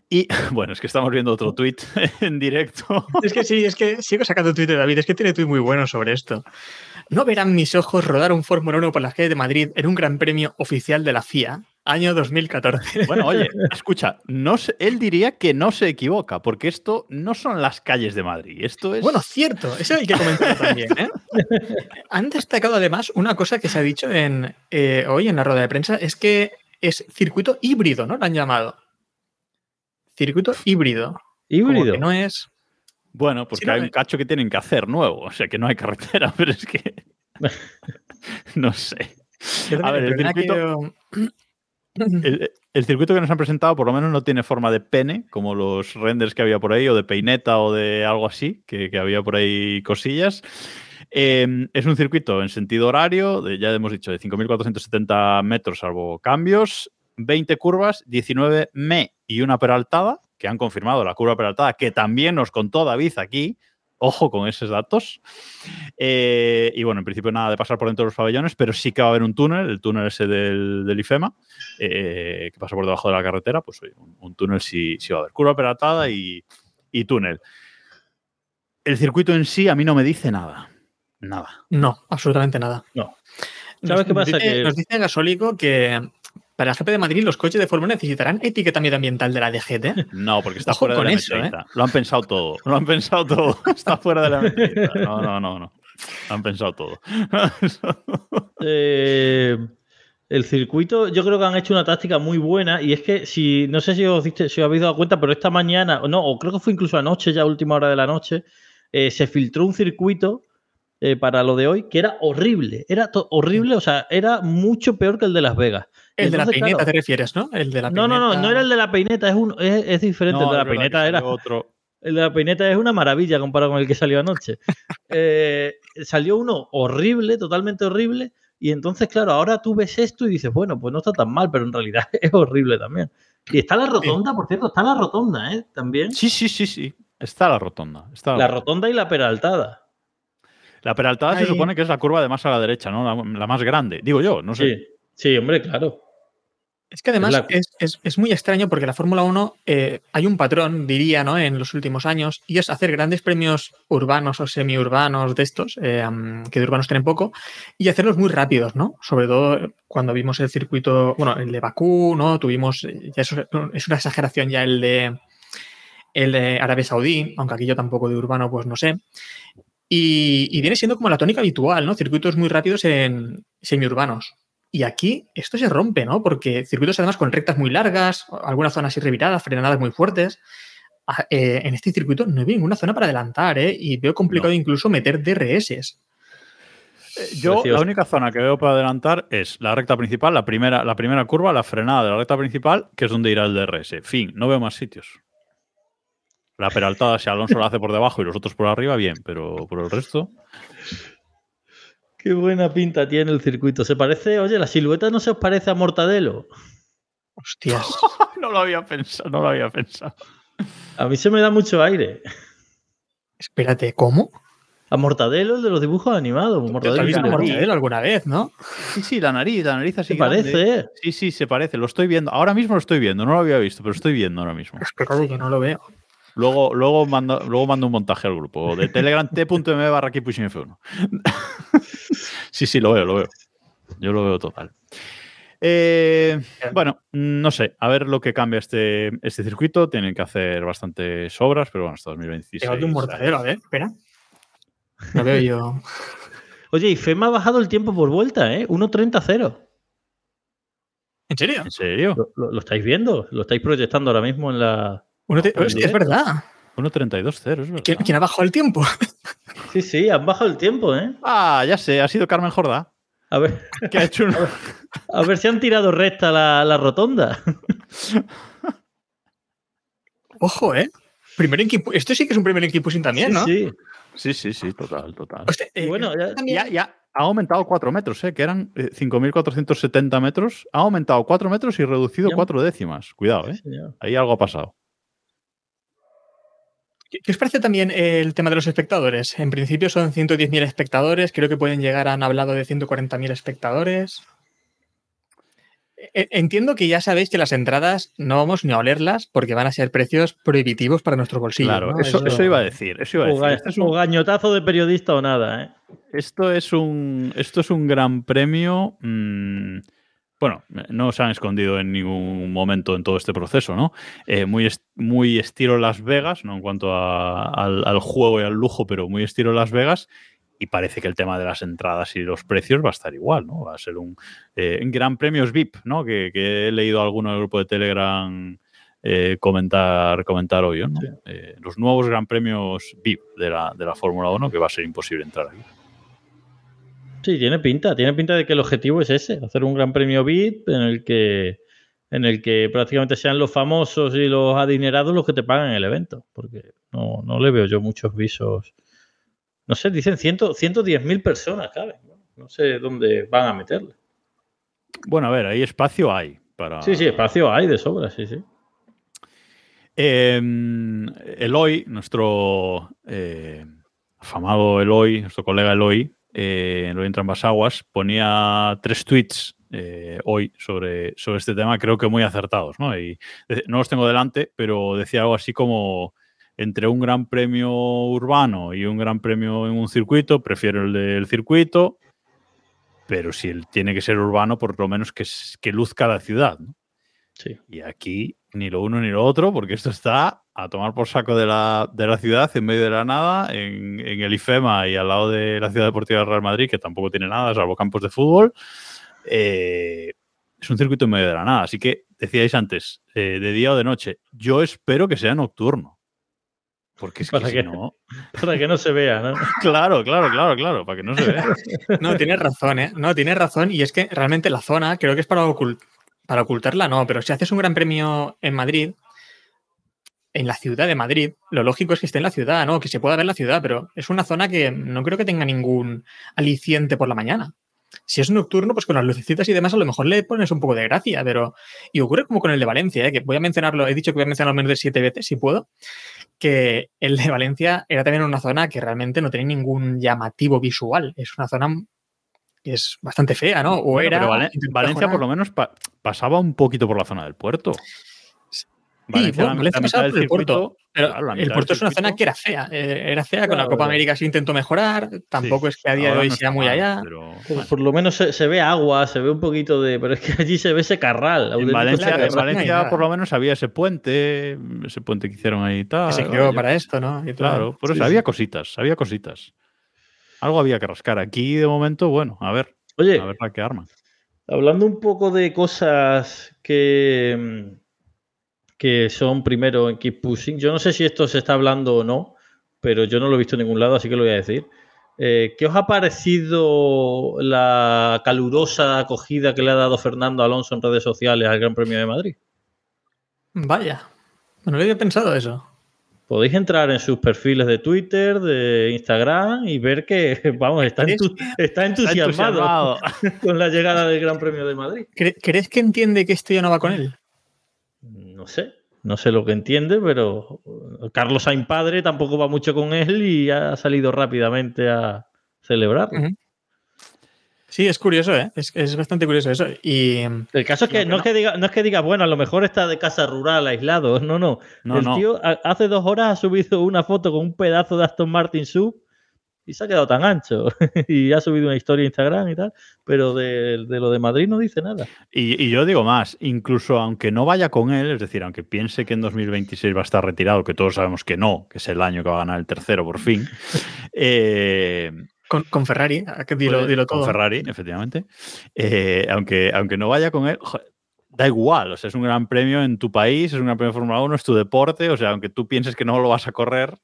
y [laughs] bueno, es que estamos viendo otro tweet [laughs] en directo. Es que sí, es que sigo sacando tweet de David, es que tiene tweet muy bueno sobre esto. No verán mis ojos rodar un Fórmula 1 por las calles de Madrid en un gran premio oficial de la FIA, año 2014. [laughs] Bueno, oye, escucha, no él diría que no se equivoca, porque esto no son las calles de Madrid, esto es... Bueno, cierto, eso hay que comentar también. ¿eh? Han destacado además una cosa que se ha dicho en, eh, hoy en la rueda de prensa, es que es circuito híbrido, ¿no? Lo han llamado. Circuito híbrido. Híbrido. no es. Bueno, porque hay un cacho que tienen que hacer nuevo. O sea que no hay carretera, [laughs] pero es que. [laughs] no sé. A ver, el circuito. [clears throat] El, circuito que nos han presentado por lo menos no tiene forma de pene, como los renders que había por ahí, o de peineta o de algo así, que, había por ahí cosillas. Em, es un circuito en sentido horario, de, ya hemos dicho, de 5.470 metros salvo cambios, 20 curvas, 19 me y una peraltada, que han confirmado la curva peraltada, que también nos contó David aquí, Ojo con esos datos. Eh, y bueno, en principio nada de pasar por dentro de los pabellones, pero sí que va a haber un túnel, el túnel ese del, IFEMA, eh, que pasa por debajo de la carretera, pues un, túnel sí, va a haber. Curva peratada y, y túnel. El circuito en sí a mí no me dice nada. Nada. No, absolutamente nada. No. ¿Sabes qué pasa? que... nos dice Gasólico que para el GP de Madrid, los coches de Fórmula necesitarán etiqueta medioambiental de la DGT. No, porque está fuera de la eso, ¿eh? Lo han pensado todo. Lo han pensado todo. [laughs] Está fuera de la medida. No, no, no, no. Lo han pensado todo. [laughs] Eh, el circuito, yo creo que han hecho una táctica muy buena y es que si, no sé si os, si os habéis dado cuenta, pero esta mañana, no, o creo que fue incluso anoche, ya última hora de la noche, eh, se filtró un circuito eh, para lo de hoy que era horrible. Era horrible, o sea, era mucho peor que el de Las Vegas. El de la peineta te refieres, ¿no? El de la no, no, no, no era el de la peineta, es, un, es, diferente. el de la peineta era. Otro. El de la peineta es una maravilla comparado con el que salió anoche. [laughs] Eh, salió uno horrible, totalmente horrible. Y entonces, claro, ahora tú ves esto y dices, bueno, pues no está tan mal, pero en realidad [laughs] es horrible también. Y está la rotonda, por cierto, está la rotonda, ¿eh? También. Sí, sí, sí, sí. Está la rotonda. Está la, rotonda y la peraltada. La peraltada se supone que es la curva de más a la derecha, ¿no? La, más grande. Digo yo, no sé. Sí, sí hombre, claro. Es que además es, muy extraño porque la Fórmula 1 eh, hay un patrón, diría, ¿no? en los últimos años, y es hacer grandes premios urbanos o semiurbanos de estos, eh, que de urbanos tienen poco, y hacerlos muy rápidos, ¿no? Sobre todo cuando vimos el circuito, bueno, el de Bakú, ¿no? Tuvimos, ya eso es una exageración ya el de, el de Arabia Saudí, aunque aquí yo tampoco de urbano, pues no sé. Y, y viene siendo como la tónica habitual, ¿no? Circuitos muy rápidos en semiurbanos. Y aquí esto se rompe, ¿no? Porque circuitos además con rectas muy largas, algunas zonas irreviradas, frenadas muy fuertes. Eh, en este circuito no hay ninguna zona para adelantar, ¿eh? Y veo complicado incluso meter DRS. Eh, yo la única zona que veo para adelantar es la recta principal, la primera, la primera curva, la frenada de la recta principal, que es donde irá el DRS. Fin, no veo más sitios. La peraltada, si Alonso la hace por debajo y los otros por arriba, bien, pero por el resto. Qué buena pinta tiene el circuito. Se parece, oye, la silueta no se os parece a Mortadelo. Hostias. [laughs] no lo había pensado, no lo había pensado. A mí se me da mucho aire. Espérate, ¿cómo? A Mortadelo, el de los dibujos animados. Mortadelo, visto Mortadelo alguna vez, ¿no? Sí, sí, la nariz, la nariz así. Se parece. Sí, sí, se parece. Lo estoy viendo. Ahora mismo lo estoy viendo. No lo había visto, pero estoy viendo ahora mismo. Espérate que no lo veo. Luego, luego, mando, luego mando un montaje al grupo de Telegram t.m barra F1. [laughs] sí, sí, lo veo, lo veo. Yo lo veo total. Eh, bueno, no sé, a ver lo que cambia este, este circuito. Tienen que hacer bastantes obras, pero bueno, hasta 2026. Tengo un mortadero, a ver, espera. Lo veo yo. [laughs] Oye, y FEMA ha bajado el tiempo por vuelta, ¿eh? 1.30-0. ¿En serio? ¿En serio? ¿Lo, estáis viendo? ¿Lo estáis proyectando ahora mismo en la, es verdad. 1.32.0 es verdad. ¿Quién, ha bajado el tiempo? [laughs] Sí, sí, han bajado el tiempo, ¿eh? Ah, ya sé, ha sido Carmen Jordá. A ver. ¿Qué ha hecho [laughs] a, ver, si han tirado recta la, rotonda. [laughs] Ojo, ¿eh? Primer equipo. Esto sí que es un primer equipo sin también, ¿no? Sí. Sí, sí, sí, total, total. Eh, bueno, ya, ya, ha aumentado 4 metros, ¿eh? que eran 5.470 eh, metros. Ha aumentado 4 metros y reducido 4 décimas. Cuidado, ¿eh? Ahí algo ha pasado. ¿Qué os parece también el tema de los espectadores? En principio son 110.000 espectadores, creo que pueden llegar, han hablado de 140.000 espectadores. E, entiendo que ya sabéis que las entradas no vamos ni a olerlas porque van a ser precios prohibitivos para nuestro bolsillo. Claro, eso, iba a decir. Eso iba Este es un gañotazo de periodista o nada. ¿eh? Esto, es un, esto es un gran premio. Mm, bueno, no se han escondido en ningún momento en todo este proceso, ¿no? Eh, muy, muy estilo Las Vegas, no en cuanto al, juego y al lujo, pero muy estilo Las Vegas. Y parece que el tema de las entradas y los precios va a estar igual, ¿no? Va a ser un eh, gran premios VIP, ¿no? Que, he leído a alguno del grupo de Telegram eh, comentar, comentar hoy, ¿no? los nuevos gran premios VIP de la, de la Fórmula 1, que va a ser imposible entrar aquí. Sí, tiene pinta, tiene pinta de que el objetivo es ese, hacer un gran premio VIP en el que en el que prácticamente sean los famosos y los adinerados los que te pagan el evento, porque no, no le veo yo muchos visos. No sé, dicen 110 mil personas, caben. No sé dónde van a meterle. Bueno, a ver, ahí espacio hay. Para... Sí, sí, espacio hay de sobra, sí, sí. Eh, Eloy, nuestro eh, afamado Eloy, nuestro colega Eloy, eh, Eloy entre ambas aguas, ponía tres tweets eh, hoy sobre, sobre este tema, creo que muy acertados, ¿no? Y no los tengo delante, pero decía algo así como entre un gran premio urbano y un gran premio en un circuito, prefiero el del circuito, pero si él tiene que ser urbano, por lo menos que, que luzca la ciudad. ¿no? Sí. Y aquí ni lo uno ni lo otro, porque esto está a tomar por saco de la, de la ciudad, en medio de la nada, en, en, el IFEMA y al lado de la Ciudad Deportiva del Real Madrid, que tampoco tiene nada, salvo campos de fútbol. Eh, es un circuito en medio de la nada. Así que decíais antes, eh, de día o de noche. Yo espero que sea nocturno. Porque es que, para, si que no. [laughs] para que no se vea, ¿no? [laughs] Claro, claro, claro, claro, para que no se vea. [laughs] No, tienes razón, ¿eh? No, tienes razón. Y es que realmente la zona, creo que es para, ocult para ocultarla, no. Pero si haces un gran premio en Madrid, en la ciudad de Madrid, lo lógico es que esté en la ciudad, ¿no? Que se pueda ver la ciudad, pero es una zona que no creo que tenga ningún aliciente por la mañana. Si es nocturno, pues con las lucecitas y demás, a lo mejor le pones un poco de gracia, pero. Y ocurre como con el de Valencia, ¿eh? que voy a mencionarlo, he dicho que voy a mencionarlo menos de siete veces, si puedo, que el de Valencia era también una zona que realmente no tenía ningún llamativo visual. Es una zona que es bastante fea, ¿no? O Bueno, era. pero Valencia por lo menos pa- pasaba un poquito por la zona del puerto. Sí, bueno, la- Valencia pasaba del por el puerto. circuito- Pero claro, la el puerto es una zona que era fea. eh, era fea, con la Copa pero- América se intentó mejorar. Tampoco Sí, es que a día de hoy no sea muy mal, allá. pero, Por, bueno. por lo menos se, se ve agua, se ve un poquito de. Pero es que allí se ve ese carral. En Valencia, en Valencia por lo menos había ese puente, ese puente que hicieron ahí y tal. que se creó para esto, ¿no? Y. Claro, por eso Sí, había sí. cositas, había cositas. Algo había que rascar. Aquí de momento, bueno, a ver, Oye, a ver la que arma. Hablando un poco de cosas que, mm, que son primero en Keep Pushing, yo no sé si esto se está hablando o no, pero yo no lo he visto en ningún lado, así que lo voy a decir. Eh, ¿Qué os ha parecido la calurosa acogida que le ha dado Fernando Alonso en redes sociales al Gran Premio de Madrid? Vaya. No lo había pensado eso. Podéis entrar en sus perfiles de Twitter, de Instagram y ver que, [laughs] vamos, está, entu- está entusiasmado [laughs] con la llegada del Gran Premio de Madrid. ¿Cre- ¿Crees que entiende que esto ya no va con él? No sé, no sé lo que entiende, pero Carlos Sainz padre tampoco va mucho con él y ha salido rápidamente a celebrarlo. Ujú. Sí, es curioso, ¿eh? Es, es bastante curioso eso. Y El caso es que, no, es que diga, no es que diga, bueno, a lo mejor está de casa rural aislado. [laughs] No, no. No, el tío hace dos horas ha subido una foto con un pedazo de Aston Martin Sub y se ha quedado tan ancho. [laughs] y ha subido una historia a Instagram y tal, pero de, de lo de Madrid no dice nada. Y, y yo digo más, incluso aunque no vaya con él, es decir, aunque piense que en 2026 va a estar retirado, que todos sabemos que no, que es el año que va a ganar el tercero por fin, [laughs] eh, con, con Ferrari, ¿a qué dilo, puede- dilo con todo. Ferrari, efectivamente, eh, aunque, aunque no vaya con él, da igual, o sea, es un gran premio en tu país, es un gran premio de Fórmula 1, es tu deporte, o sea, aunque tú pienses que no lo vas a correr,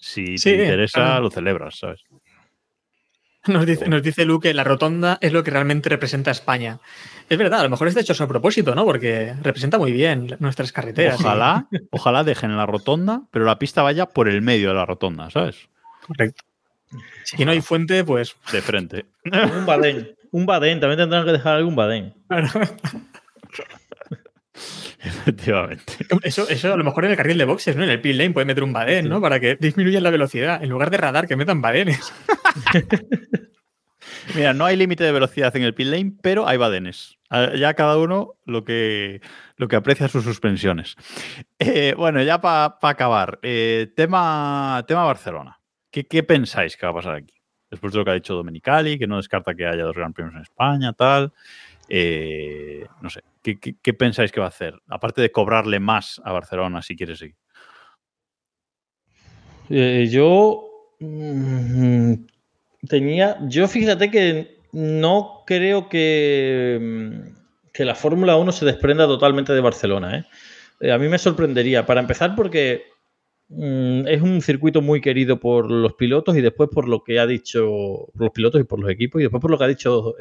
si Sí, te interesa, claro. lo celebras, ¿sabes? Nos dice, nos dice Luke que la rotonda es lo que realmente representa a España. Es verdad, a lo mejor está hecho a propósito, ¿no? Porque representa muy bien nuestras carreteras. Ojalá, ojalá dejen la rotonda, pero la pista vaya por el medio de la rotonda, ¿sabes? Correcto. Si no hay fuente, pues. De frente. Un badén. Un badén, también tendrán que dejar algún badén. [laughs] Efectivamente. Eso, eso a lo mejor en el carril de boxes, ¿no? En el pit lane puede meter un badén, ¿no? Para que disminuyan la velocidad. En lugar de radar, que metan badenes. [laughs] Mira, no hay límite de velocidad en el pit lane, pero hay badenes. Ya cada uno lo que, lo que aprecia sus suspensiones. Eh, bueno, ya para acabar, eh, tema, tema Barcelona. ¿Qué, ¿Qué pensáis que va a pasar aquí? Después de lo que ha dicho Domenicali, que no descarta que haya dos gran premios en España, tal. Eh, no sé, ¿qué, pensáis que va a hacer? Aparte de cobrarle más a Barcelona si quiere seguir. Eh, yo mm, tenía. Yo fíjate que no creo que, mm, que la Fórmula 1 se desprenda totalmente de Barcelona. ¿eh? Eh, a mí me sorprendería. Para empezar, porque mm, es un circuito muy querido por los pilotos y después por lo que ha dicho por los pilotos y por los equipos y después por lo que ha dicho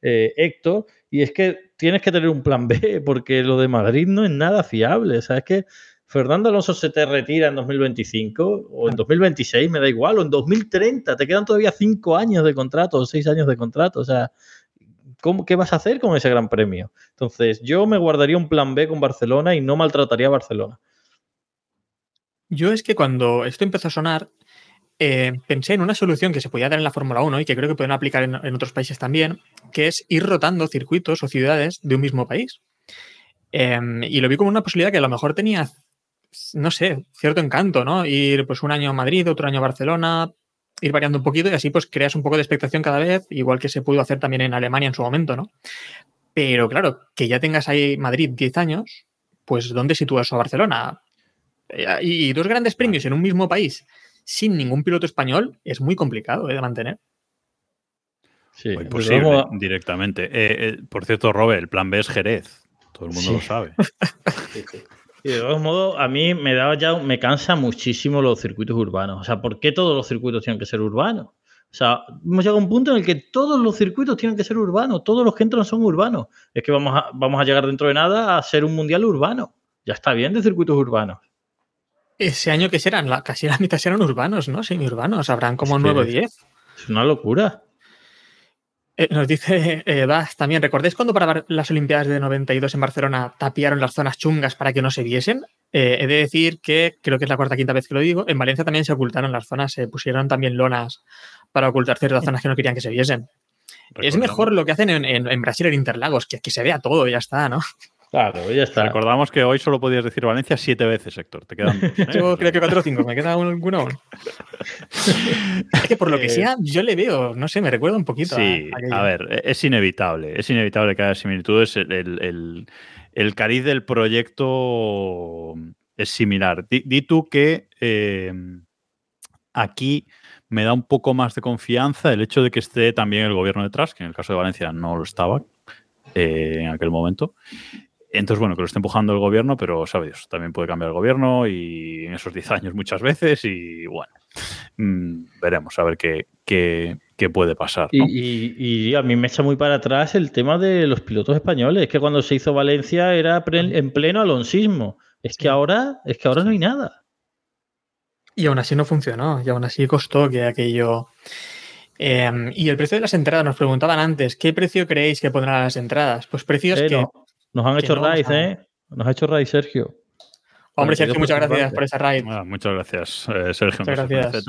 Héctor. Y es que tienes que tener un plan B [laughs] porque lo de Madrid no es nada fiable. O sea, es que Fernando Alonso se te retira en 2025 o en 2026, me da igual, o en 2030, te quedan todavía cinco años de contrato o seis años de contrato, o sea, ¿cómo, ¿qué vas a hacer con ese gran premio? Entonces, yo me guardaría un plan B con Barcelona y no maltrataría a Barcelona. Yo es que cuando esto empezó a sonar, eh, pensé en una solución que se podía dar en la Fórmula 1 y que creo que pueden aplicar en, otros países también, que es ir rotando circuitos o ciudades de un mismo país. Em, y lo vi como una posibilidad que a lo mejor tenía, no sé, cierto encanto, ¿no? Ir pues un año a Madrid, otro año a Barcelona, ir variando un poquito y así pues creas un poco de expectación cada vez, igual que se pudo hacer también en Alemania en su momento, ¿no? Pero claro, que ya tengas ahí Madrid 10 años, pues ¿dónde sitúas a Barcelona? Eh, y dos grandes premios en un mismo país sin ningún piloto español es muy complicado eh, de mantener. Sí, pues directamente. Eh, por cierto, Robert, el plan B es Jerez. Todo el mundo lo sabe. [laughs] Y de todos modos, a mí me da ya, me cansa muchísimo los circuitos urbanos. O sea, ¿por qué todos los circuitos tienen que ser urbanos? O sea, hemos llegado a un punto en el que todos los circuitos tienen que ser urbanos, todos los que entran son urbanos. Es que vamos a, vamos a llegar dentro de nada a ser un mundial urbano. Ya está bien de circuitos urbanos. Ese año que serán, casi la mitad serán urbanos, ¿no? Semi-urbanos, habrán como 9 o 10. Es una locura. Eh, nos dice eh, también, ¿recordáis cuando para las Olimpiadas de 92 en Barcelona tapiaron las zonas chungas para que no se viesen? Eh, he de decir que, creo que es la cuarta quinta vez que lo digo, en Valencia también se ocultaron las zonas, se pusieron también lonas para ocultar ciertas zonas que no querían que se viesen. Es mejor lo que hacen en, Brasil en Interlagos, que, que se vea todo y ya está, ¿no? Claro, ya está. Recordamos que hoy solo podías decir Valencia siete veces, Héctor. Te quedan dos, ¿eh? [laughs] Yo creo que cuatro o cinco, me queda alguna es que por lo que eh, sea, yo le veo, no sé, me recuerda un poquito. Sí, a, ver, e-, es inevitable. Es inevitable que haya similitudes. El, el, cariz del proyecto es similar. Di, tú que eh, aquí me da un poco más de confianza el hecho de que esté también el gobierno detrás, que en el caso de Valencia no lo estaba en aquel momento. Entonces, bueno, que lo esté empujando el gobierno, pero, ¿sabes? También puede cambiar el gobierno y en esos 10 [laughs] años muchas veces y, bueno, mm, veremos a ver qué, qué, puede pasar. Y, a mí me echa muy para atrás el tema de los pilotos españoles. Es que cuando se hizo Valencia era en pleno alonsismo. Es que ahora, es que ahora no hay nada. Y aún así no funcionó, y aún así costó que aquello... Em, y el precio de las entradas, nos preguntaban antes, ¿qué precio creéis que pondrán las entradas? Pues precios que... Nos han hecho raid, ¿eh? Nos ha hecho raid, Sergio. Hombre, Sergio, muchas gracias por esa raid. muchas gracias, eh, Sergio. Muchas gracias.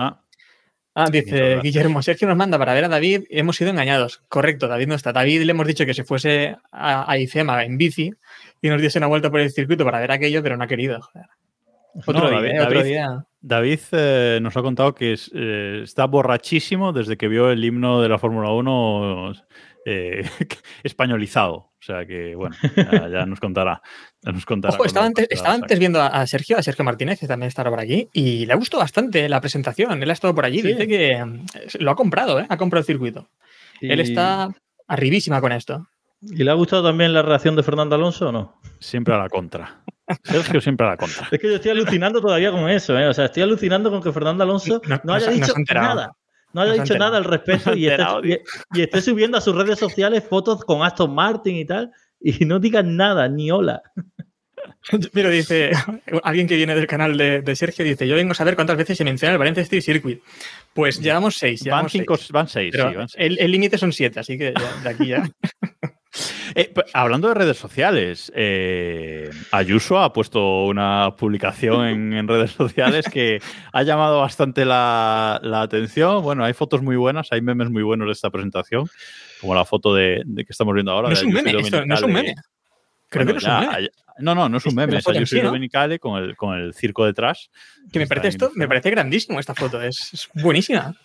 Ah, dice Guillermo, Sergio nos manda para ver a David, hemos sido engañados. Correcto, David no está. David le hemos dicho que se fuese a, IFEMA en bici y nos diese una vuelta por el circuito para ver aquello, pero no ha querido. Otro, día, David, otro día. David eh, nos ha contado que está borrachísimo desde que vio el himno de la Fórmula 1 [laughs] españolizado. O sea que, bueno, ya, nos contará. nos contará estaba, antes, viendo a Sergio, a Sergio Martínez, que también estará por aquí, y le ha gustado bastante la presentación. Él ha estado por allí, dice que eh, lo ha comprado, ¿eh? ha comprado el circuito. Él está arribísima con esto. ¿Y le ha gustado también la reacción de Fernando Alonso o no? Siempre a la contra. Sergio siempre a la contra. Es que yo estoy alucinando todavía con eso, ¿eh? O sea, estoy alucinando con que Fernando Alonso no, haya dicho nada no haya dicho nada al respecto [laughs] y, esté, subiendo a sus redes sociales fotos con Aston Martin y tal, y no digan nada, ni hola. [laughs] Pero dice, alguien que viene del canal de, Sergio dice, yo vengo a saber cuántas veces se menciona el Valencia Street Circuit. Pues llevamos seis. van, cinco, seis. van seis. El límite son siete, así que de aquí ya. [laughs] Eh, hablando de redes sociales, eh, Ayuso ha puesto una publicación en, redes sociales que ha llamado bastante la, atención. Bueno, hay fotos muy buenas, hay memes muy buenos de esta presentación, como la foto de, que estamos viendo ahora. No es un meme, no es un meme. Creo que no es un meme. No, no, no es un meme, es Ayuso y Dominicale con el, con el circo detrás. Que me parece esto, me parece grandísimo esta foto, es buenísima.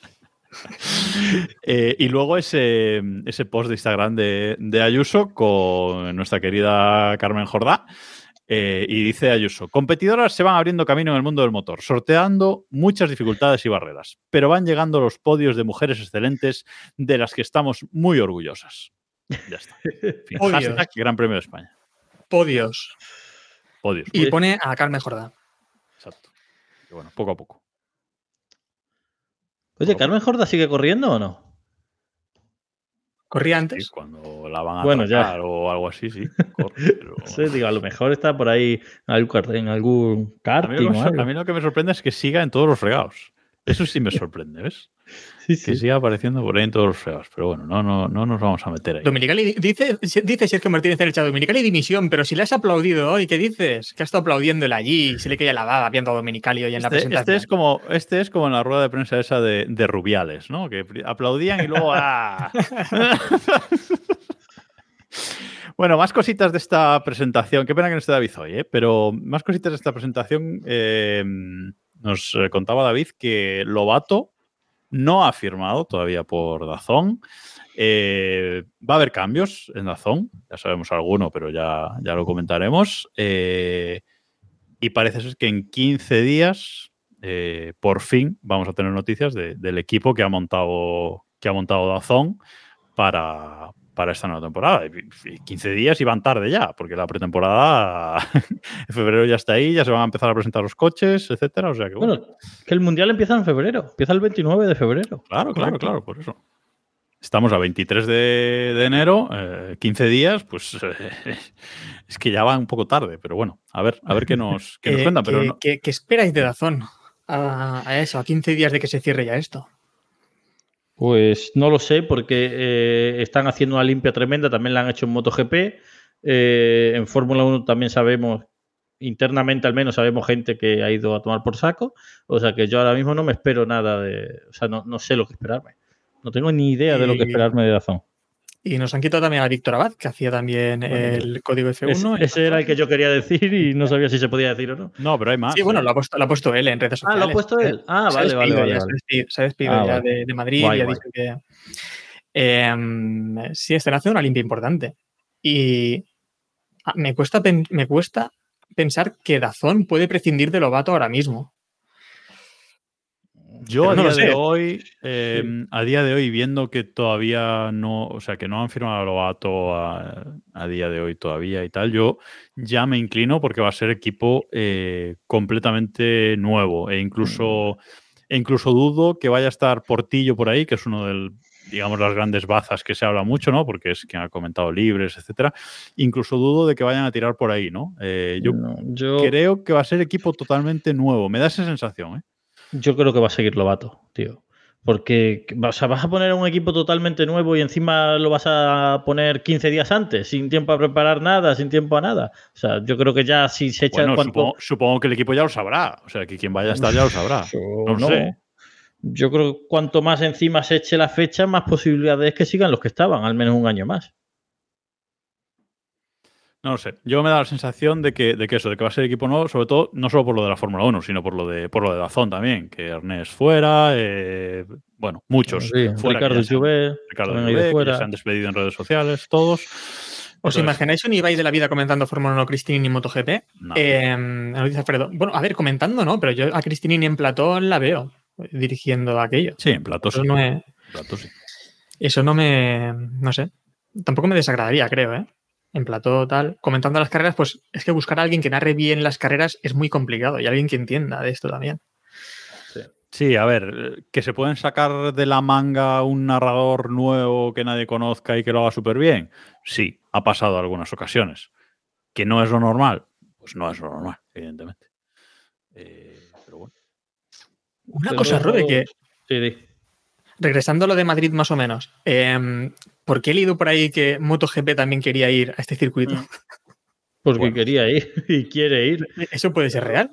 [laughs] Eh, y luego ese, ese post de Instagram de, Ayuso con nuestra querida Carmen Jordá. Eh, y dice Ayuso, competidoras se van abriendo camino en el mundo del motor, sorteando muchas dificultades y barreras, pero van llegando los podios de mujeres excelentes de las que estamos muy orgullosas. Ya está. [laughs] Gran Premio de España. Podios. Podios. Y pone a Carmen Jordá. Exacto. bueno, poco a poco. Oye, ¿Carmen Jorda sigue corriendo o no? ¿Corría antes? Sí, cuando la van a bueno, ya. o algo así, sí. [laughs] sí, digo, a lo mejor está por ahí en algún karting. A mí, lo, a mí lo que me sorprende es que siga en todos los regalos. Eso sí me sorprende, ¿ves? que siga apareciendo por ahí en todos los feos. Pero bueno, no, no, no nos vamos a meter ahí. Dominicali dice, dice Sergio Martínez en el chat, Dominicali dimisión, pero si le has aplaudido hoy, ¿qué dices? Que ha estado aplaudiéndole allí, se le caía la baba viendo a Dominicali hoy en la este, presentación. Este es, como, este es como en la rueda de prensa esa de, de Rubiales, ¿no? Que aplaudían y luego... ¡ah! [laughs] Bueno, más cositas de esta presentación. Qué pena que no esté David hoy, ¿eh? pero más cositas de esta presentación. Eh, nos contaba David que Lobato no ha firmado todavía por Dazón. Eh, va a haber cambios en Dazón, ya sabemos alguno, pero ya, ya lo comentaremos. Eh, y parece ser que en 15 días, por fin, vamos a tener noticias del equipo que ha montado, que ha montado Dazón para, para esta nueva temporada. 15 días y van tarde ya, porque la pretemporada [laughs] en febrero ya está ahí, ya se van a empezar a presentar los coches, etcétera. O sea que bueno. que el mundial empieza en febrero, empieza el 29 de febrero. Claro, claro, claro, por eso. Estamos a 23 de, enero, 15 eh, días, pues [laughs] es que ya va un poco tarde, pero bueno, a ver, a ver qué nos, qué nos [laughs] eh, cuentan. Pero ¿qué, esperáis de Dazón a, a eso, a 15 días de que se cierre ya esto? Pues no lo sé, porque eh, están haciendo una limpia tremenda, también la han hecho en MotoGP. Eh, en Fórmula 1 también sabemos, internamente al menos sabemos gente que ha ido a tomar por saco. O sea que yo ahora mismo no me espero nada de. O sea, no, no sé lo que esperarme. No tengo ni idea de lo que esperarme de Dazón. Y nos han quitado también a Víctor Abad, que hacía también el código F1. ese era el que yo quería decir y no [laughs] sabía si se podía decir o no. No, pero hay más. Sí, bueno, lo ha puesto, lo ha puesto él en redes sociales. Ah, lo ha puesto él. Ah, vale, vale, vale, Se ha despedido, ah, ya de, Madrid y ha dicho que. Eh, sí, están haciendo una limpia importante. Y ah, me cuesta, me cuesta pensar que Dazón puede prescindir de Lobato ahora mismo. Yo a día de hoy, em, a día de hoy, viendo que todavía no, o sea, que no han firmado a Lobato a, día de hoy todavía y tal, yo ya me inclino porque va a ser equipo eh, completamente nuevo e incluso, e incluso dudo que vaya a estar Portillo por ahí, que es uno del digamos, las grandes bazas que se habla mucho, ¿no? Porque es quien ha comentado libres, etcétera. Incluso dudo de que vayan a tirar por ahí, ¿no? Eh, yo, yo, creo que va a ser equipo totalmente nuevo. Me da esa sensación, ¿eh? Yo creo que va a seguir Lobato, tío. Porque vas a poner un equipo totalmente nuevo y encima lo vas a poner 15 días antes, sin tiempo a preparar nada, sin tiempo a nada. O sea, yo creo que ya si se echa bueno, supongo, que el equipo ya lo sabrá. O sea, que quien vaya a estar ya lo sabrá. No, sé. Yo creo que cuanto más encima se eche la fecha, más posibilidades es que sigan los que estaban, al menos un año más. No lo sé. Yo me da la sensación de que, de que eso, de que va a ser equipo nuevo, sobre todo no solo por lo de la Fórmula 1, sino por lo de por lo de Dazón también, que Ernest fuera, eh, bueno, muchos fuera. Ricardo Juve, Ricardo Juve, se han despedido en redes sociales, todos. ¿Os imagináis un Ibai de la vida comentando Fórmula 1 Cristinini y MotoGP? Eh, dice Alfredo. Bueno, a ver, comentando, ¿no? Pero yo a Cristinini en Platón la veo dirigiendo aquello. Sí, en Platón sí. No sí. Eso no me. No sé. Tampoco me desagradaría, creo, ¿eh? En plató tal, comentando las carreras, pues es que buscar a alguien que narre bien las carreras es muy complicado y alguien que entienda de esto también. Sí. a ver, que se pueden sacar de la manga un narrador nuevo que nadie conozca y que lo haga súper bien. Sí, ha pasado algunas ocasiones. Que no es lo normal, pues no es lo normal, evidentemente. Eh, pero bueno. Una cosa, Robe, que. Regresando a lo de Madrid más o menos. Eh, ¿Por qué he leído por ahí que MotoGP también quería ir a este circuito? Mm. Porque quería ir [laughs] y quiere ir. ¿Eso puede ser real?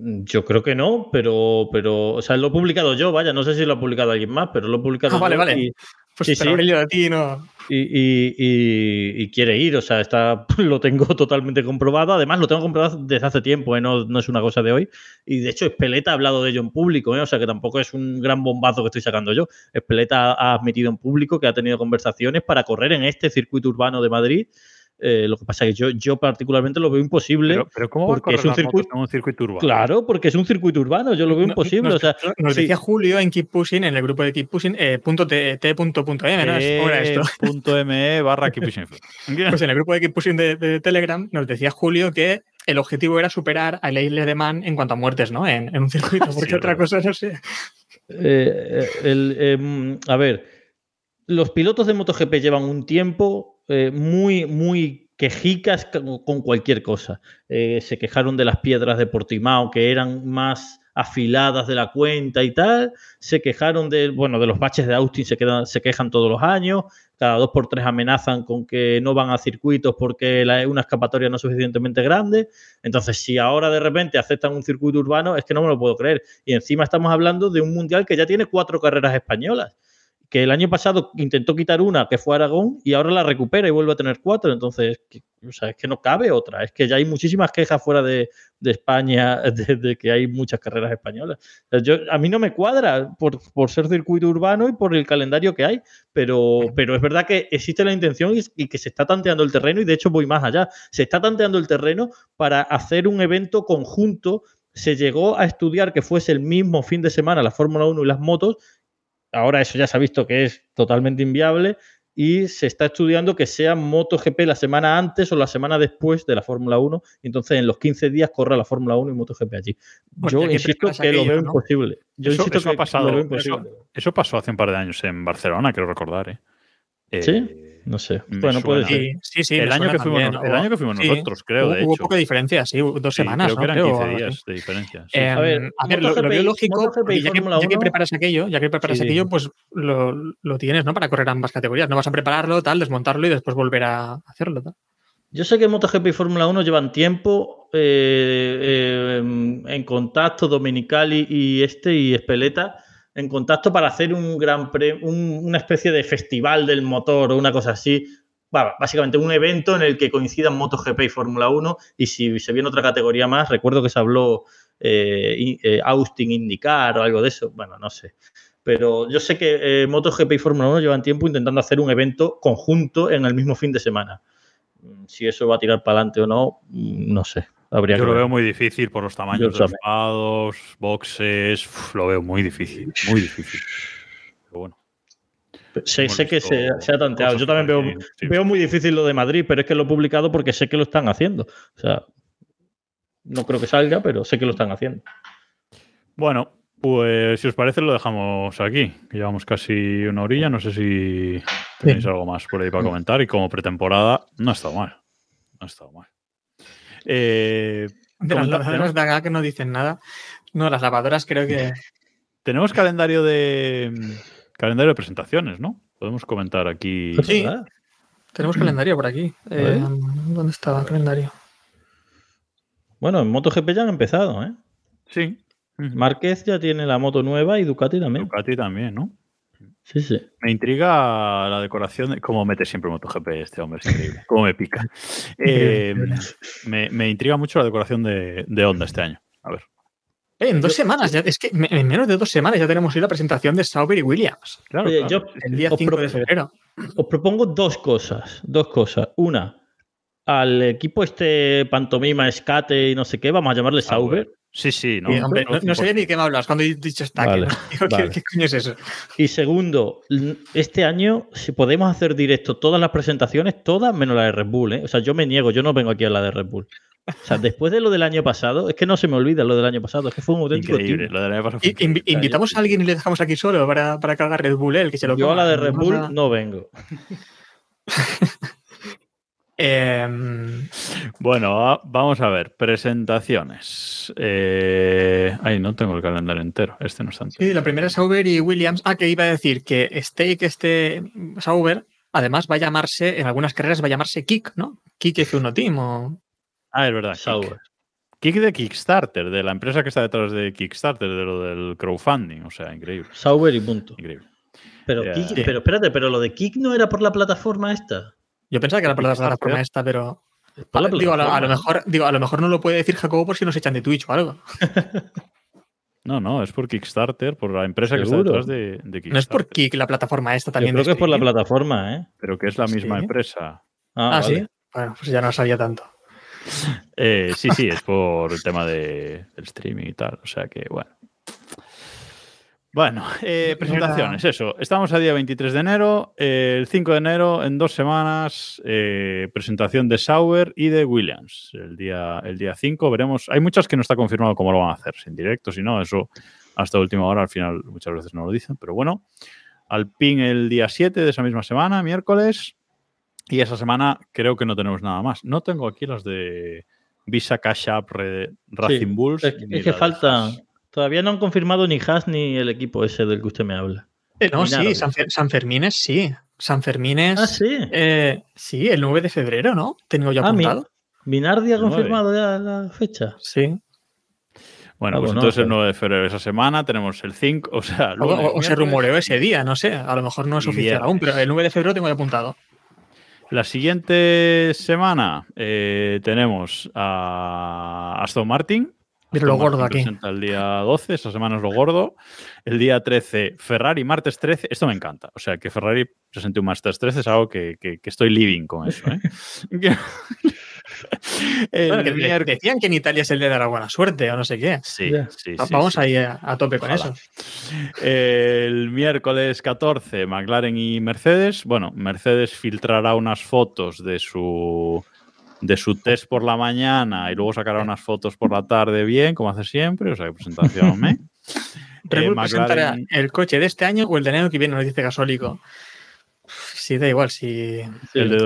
Yo creo que no, pero, pero, o sea, lo he publicado yo, vaya, no sé si lo ha publicado alguien más, pero lo he publicado ah, vale, vale. pues sí, de ti, no. Y, quiere ir, o sea, está, [laughs] lo tengo totalmente comprobado. Además, lo tengo comprobado desde hace tiempo, ¿eh? no, no, es una cosa de hoy. Y de hecho, Espeleta ha hablado de ello en público, ¿eh? o sea, que tampoco es un gran bombazo que estoy sacando yo. Espeleta ha admitido en público que ha tenido conversaciones para correr en este circuito urbano de Madrid eh, lo que pasa es que yo, yo particularmente lo veo imposible. Pero, ¿cómo porque es un circuito, un circuito, urbano? Claro, porque es un circuito urbano, yo lo veo imposible. Nos, o sea, nos decía Julio en Keep Pushing, en el grupo de Keep Pushing, eh, punto t, punto, punto M, ¿no? era esto? Punto ME [laughs] barra Keep Pushing. [laughs] pues en el grupo de Keep Pushing de, Telegram nos decía Julio que el objetivo era superar a Leile de Man en cuanto a muertes, ¿no? En, en un circuito, [laughs] porque otra cosa no sé. Eh, el, em, a ver, los pilotos de MotoGP llevan un tiempo eh, muy, muy quejicas con cualquier cosa. Eh, se quejaron de las piedras de Portimao, que eran más afiladas de la cuenta y tal. Se quejaron de, bueno, de los baches de Austin, se, quedan, se quejan todos los años. Cada dos por tres amenazan con que no van a circuitos porque una escapatoria no es suficientemente grande. Entonces, si ahora de repente aceptan un circuito urbano, es que no me lo puedo creer. Y encima estamos hablando de un mundial que ya tiene cuatro carreras españolas que el año pasado intentó quitar una, que fue Aragón, y ahora la recupera y vuelve a tener cuatro. Entonces, o sea, es que no cabe otra. Es que ya hay muchísimas quejas fuera de, España [laughs] de, que hay muchas carreras españolas. Yo, a mí no me cuadra por, ser circuito urbano y por el calendario que hay, pero, pero es verdad que existe la intención y, y, que se está tanteando el terreno, y de hecho voy más allá. Se está tanteando el terreno para hacer un evento conjunto se llegó a estudiar que fuese el mismo fin de semana la Fórmula 1 y las motos Ahora eso ya se ha visto que es totalmente inviable y se está estudiando que sea MotoGP la semana antes o la semana después de la Fórmula 1. Y entonces en los 15 días corra la Fórmula 1 y MotoGP allí. Pues Yo insisto que lo veo imposible. Yo eso, insisto ha pasado, Eso, pasó hace un par de años en Barcelona, quiero recordar. ¿eh? sí eh, no sé. Bueno, puede ser. Sí, sí, el, año que, fuimos, el año que fuimos nosotros, creo. Hubo, de hubo hecho. poca diferencia, sí, dos semanas. Creo ¿no? que eran creo, 15 días de diferencia. Eh, a ver, a ver lo, lo, veo lógico, ya que, ya que, preparas aquello, ya que preparas sí, aquello, pues lo, lo, tienes, ¿no? Para correr ambas categorías. No vas a prepararlo, tal, desmontarlo y después volver a hacerlo, tal. Yo sé que MotoGP y Fórmula 1 llevan tiempo eh, eh, en contacto, Dominicali y este y Espeleta, en contacto para hacer un gran pre, un, una especie de festival del motor o una cosa así básicamente un evento en el que coincidan MotoGP y Fórmula 1 y si se viene otra categoría más, recuerdo que se habló eh, eh, Austin IndyCar o algo de eso, bueno, no sé. Pero yo sé que eh, MotoGP y Fórmula 1 llevan tiempo intentando hacer un evento conjunto en el mismo fin de semana. Si eso va a tirar para adelante o no, no sé. Habría Yo que lo ver. veo muy difícil por los tamaños de los lados, boxes, uf, lo veo muy difícil, muy difícil. Pero bueno. Sé, sé que se, se, ha tanteado. Yo también veo, sí. veo muy difícil lo de Madrid, pero es que lo he publicado porque sé que lo están haciendo. O sea, no creo que salga, pero sé que lo están haciendo. Bueno, pues si os parece lo dejamos aquí. Llevamos casi una orilla. No sé si tenéis sí. algo más por ahí para comentar. Y como pretemporada, no ha estado mal. No ha estado mal. Eh, de las lavadoras de acá que no dicen nada. No, las lavadoras creo que. [laughs] Tenemos calendario de calendario de presentaciones, ¿no? Podemos comentar aquí. Sí, tenemos calendario por aquí. Eh, ¿Dónde estaba el calendario? Bueno, en MotoGP ya han empezado, ¿eh? Sí. Márquez ya tiene la moto nueva y Ducati también. Ducati también, ¿no? Sí, sí. Me intriga la decoración, de, cómo mete siempre MotoGP este hombre, es increíble. Cómo me pica. [laughs] Eh, me, me, intriga mucho la decoración de, de Honda este año. A ver. Eh, en dos yo, semanas, ya, es que en menos de dos semanas ya tenemos la presentación de Sauber y Williams. Claro, Oye, claro. Yo, el día 5 de febrero. Os propongo dos cosas. Dos cosas. Una, al equipo este pantomima, escate y no sé qué, vamos a llamarle Sauber. Sí, sí, no. Hombre, no, no, sabía ni qué me hablas cuando he dicho estaque. Vale, ¿no? vale. ¿Qué, ¿Qué, coño es eso? Y segundo, este año, si podemos hacer directo todas las presentaciones, todas menos la de Red Bull. ¿eh? O sea, yo me niego, yo no vengo aquí a la de Red Bull. O sea, después de lo del año pasado, es que no se me olvida lo del año pasado, es que fue un auténtico Increíble, lo del año pasado fue Invitamos a alguien y le dejamos aquí solo para, para que haga Red Bull, él, que se lo Yo coma. a la de Red Bull no, no vengo. [laughs] eh, bueno, vamos a ver. Presentaciones. Eh, ahí no tengo el calendario entero. Este no está entero. Sí, la primera es Sauber y Williams. Ah, que iba a decir que Stake, este Sauber, además va a llamarse, en algunas carreras va a llamarse Kick, ¿no? Kick F1 Team o. Ah, es verdad. Sauber. Kick de Kickstarter, de la empresa que está detrás de Kickstarter, de lo del crowdfunding. O sea, increíble. Sauber y punto. Increíble. Pero, yeah. Kick, pero espérate, pero lo de Kick no era por la plataforma esta. Yo pensaba que era por la plataforma esta, pero. La digo, a lo, a lo, mejor, digo, a lo mejor no lo puede decir Jacobo por si nos echan de Twitch o algo. [laughs] No, no, es por Kickstarter, por la empresa ¿Seguro? que está detrás de, de, Kickstarter. No es por Kick, la plataforma esta también. Yo creo que es por la plataforma, ¿eh? Pero que es la misma ¿Sí? empresa. Ah, ¿Ah vale. sí. Bueno, pues ya no sabía tanto. Eh, sí, sí, es por el tema de, del streaming y tal. O sea que, bueno. Bueno, eh, presentaciones, eso. Estamos a día 23 de enero. Eh, el 5 de enero, en dos semanas, eh, presentación de Sauber y de Williams. El día, el día 5 veremos. Hay muchas que no está confirmado cómo lo van a hacer, si en directo, si no, eso hasta última hora al final muchas veces no lo dicen. Pero bueno, Alpine el día 7 de esa misma semana, miércoles. Y esa semana creo que no tenemos nada más. No tengo aquí las de Visa Cash App Racing sí, Bulls. Es, es que falta, Todavía no han confirmado ni Haas ni el equipo ese del que usted me habla. Eh, no, sí, San, San Fermines sí. San Fermines. Ah, sí. Eh, sí, el 9 de febrero, ¿no? Tengo ya ah, apuntado. Minardi ha confirmado ya la fecha. Sí. Bueno, ah, pues entonces el 9 de febrero de esa semana tenemos el 5, o sea... o, se rumoreó ese día, no sé, a lo mejor no es oficial aún, pero el 9 de febrero tengo ya apuntado. La siguiente semana eh, tenemos a Aston Martin, Mira lo gordo aquí. El día 12, esa semana es lo gordo. El día 13, Ferrari, martes 13. Esto me encanta. O sea, que Ferrari presente un martes 13 es algo que, estoy living con eso. ¿eh? [laughs] decían que en Italia se le dará buena suerte o no sé qué. Sí, sí, Vamos ahí a, tope con eso. El miércoles 14, McLaren y Mercedes. Bueno, Mercedes filtrará unas fotos de su de su test por la mañana y luego sacará unas fotos por la tarde bien, como hace siempre, o sea, presentación me. eh, [laughs] presentará el coche de este año o el de año que viene, nos dice Gasólico. Sí, da igual. Si...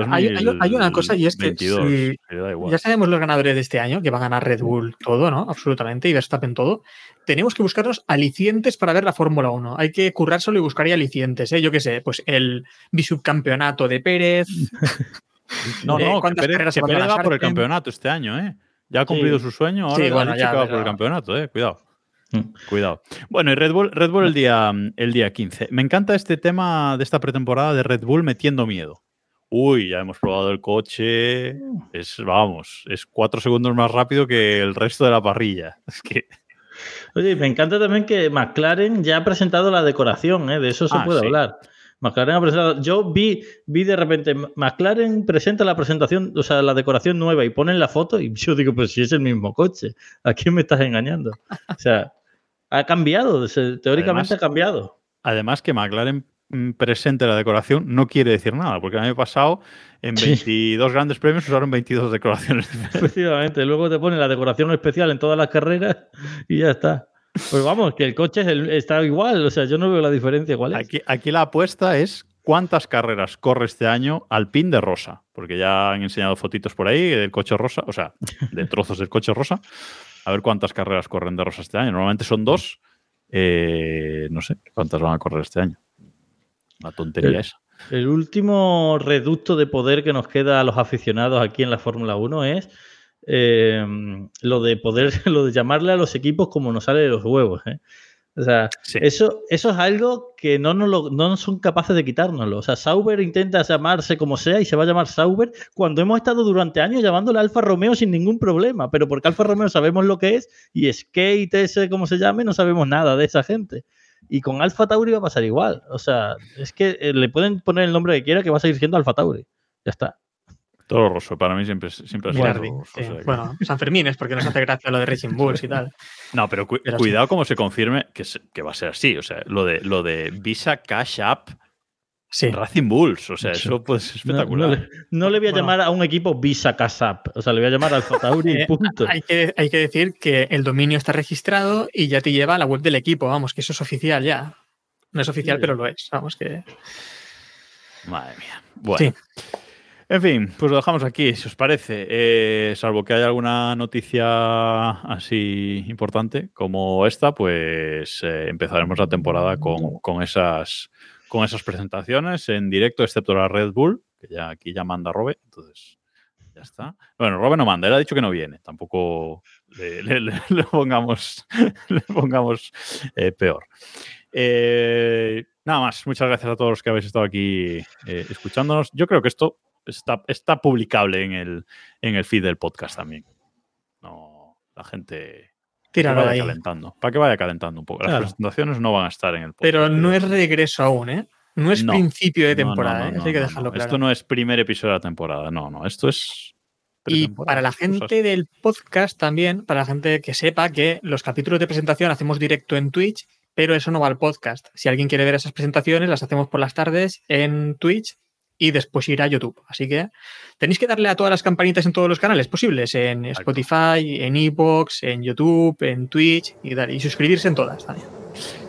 hay, una cosa y es que ya sabemos los ganadores de este año, que va a ganar Red Bull todo, ¿no? Absolutamente, y Verstappen todo. Tenemos que buscarnos alicientes para ver la Fórmula 1. Hay que currárselo y buscar alicientes, ¿eh? Yo qué sé, pues el bisubcampeonato de Pérez, [laughs] No, no, que Pérez, va por el campeonato este año, ¿eh? Ya ha cumplido su sueño, ahora sí, bueno, ya, va por el campeonato, ¿eh? Cuidado. Mm. Cuidado. Bueno, y Red Bull, Red Bull el día, el día 15. Me encanta este tema de esta pretemporada de Red Bull metiendo miedo. Uy, ya hemos probado el coche. Es, vamos, es cuatro segundos más rápido que el resto de la parrilla. [laughs] Es que. Oye, me encanta también que McLaren ya ha presentado la decoración, ¿eh? de eso se ah, puede hablar. McLaren ha presentado. Yo vi, vi de repente, McLaren presenta la presentación, o sea, la decoración nueva y ponen la foto y yo digo, pues si es el mismo coche, ¿a quién me estás engañando? O sea, ha cambiado, teóricamente ha cambiado. Además que McLaren mm, presente la decoración no quiere decir nada, porque el año pasado en 22 grandes premios usaron 22 decoraciones [laughs] Efectivamente, luego te ponen la decoración especial en todas las carreras y ya está. Pues vamos, que el coche está igual, o sea, yo no veo la diferencia. ¿Cuál es? Aquí, aquí la apuesta es cuántas carreras corre este año al pin de rosa, porque ya han enseñado fotitos por ahí del coche rosa, o sea, [laughs] de trozos del coche rosa. A ver cuántas carreras corren de rosa este año. Normalmente son dos. Eh, no sé cuántas van a correr este año. La tontería esa. El último reducto de poder que nos queda a los aficionados aquí en la Fórmula 1 es eh, lo de poder, [laughs] lo de llamarle a los equipos como nos sale de los huevos. ¿eh? O sea, eso, eso es algo que no, no, no son capaces de quitárnoslo. O sea, Sauber intenta llamarse como sea y se va a llamar Sauber cuando hemos estado durante años llamándole Alfa Romeo sin ningún problema. Pero porque Alfa Romeo sabemos lo que es y Skate, ese como se llame, no sabemos nada de esa gente. Y con Alfa Tauri va a pasar igual. O sea, es que eh, le pueden poner el nombre que quiera que va a seguir siendo Alfa Tauri. Ya está. Todo roso, para mí siempre, siempre ha sido Bueno, San Fermín es porque nos hace gracia lo de Racing Bulls y tal. [laughs] No, pero, cuidado como se confirme que, que, va a ser así. O sea, lo de, lo de Visa Cash App Racing Bulls, o sea, eso pues espectacular. No, le, voy a llamar a un equipo Visa Cash App, o sea, le voy a llamar al Tauri y [laughs] eh, punto. hay, que, hay que decir que el dominio está registrado y ya te lleva a la web del equipo, vamos, que eso es oficial ya. No es oficial, pero lo es, vamos que... Madre mía. Bueno. En fin, pues lo dejamos aquí, si os parece. Eh, salvo que haya alguna noticia así importante como esta, pues eh, empezaremos la temporada con, esas, presentaciones en directo, excepto la Red Bull, que ya aquí ya manda Robe. Entonces, ya está. Bueno, Robe no manda, él ha dicho que no viene. Tampoco le, [laughs] pongamos, le pongamos eh, peor. nada más, muchas gracias a todos los que habéis estado aquí escuchándonos. Yo creo que esto está, está publicable en el, en el feed del podcast también. No, la gente Tíralo vaya calentando. Para que vaya calentando un poco. Las presentaciones no van a estar en el podcast. Pero no es regreso aún, ¿eh? No es principio de temporada, ¿eh? hay que dejarlo claro. Esto no es primer episodio de la temporada, no, no. Esto es. Y para la gente del podcast también, para la gente que sepa que los capítulos de presentación hacemos directo en Twitch, pero eso no va al podcast. Si alguien quiere ver esas presentaciones, las hacemos por las tardes en Twitch y después ir a YouTube. Así que tenéis que darle a todas las campanitas en todos los canales posibles, en Spotify, en Evox, en YouTube, en Twitch y, y suscribirse en todas también.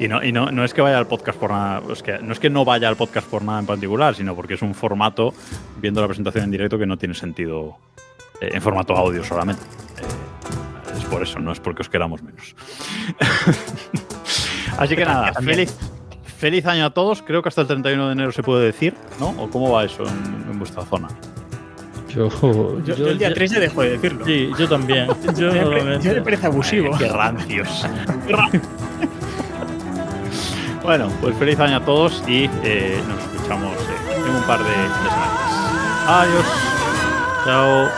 Y no, y no, no es que vaya al podcast por nada, que, no es que no vaya al podcast por nada en particular, sino porque es un formato, viendo la presentación en directo, que no tiene sentido eh, en formato audio solamente. Eh, por eso, no es porque os queramos menos. [laughs] Así que nada, feliz, feliz año a todos. Creo que hasta el 31 de enero se puede decir, ¿no? ¿O cómo va eso en, vuestra zona? Yo, yo, el día 3 ya dejo de decirlo. Sí, yo también. [laughs] Yo, me parece abusivo. qué rancios. bueno, pues feliz año a todos y eh, nos escuchamos en un par de, de semanas. Adiós. Chao.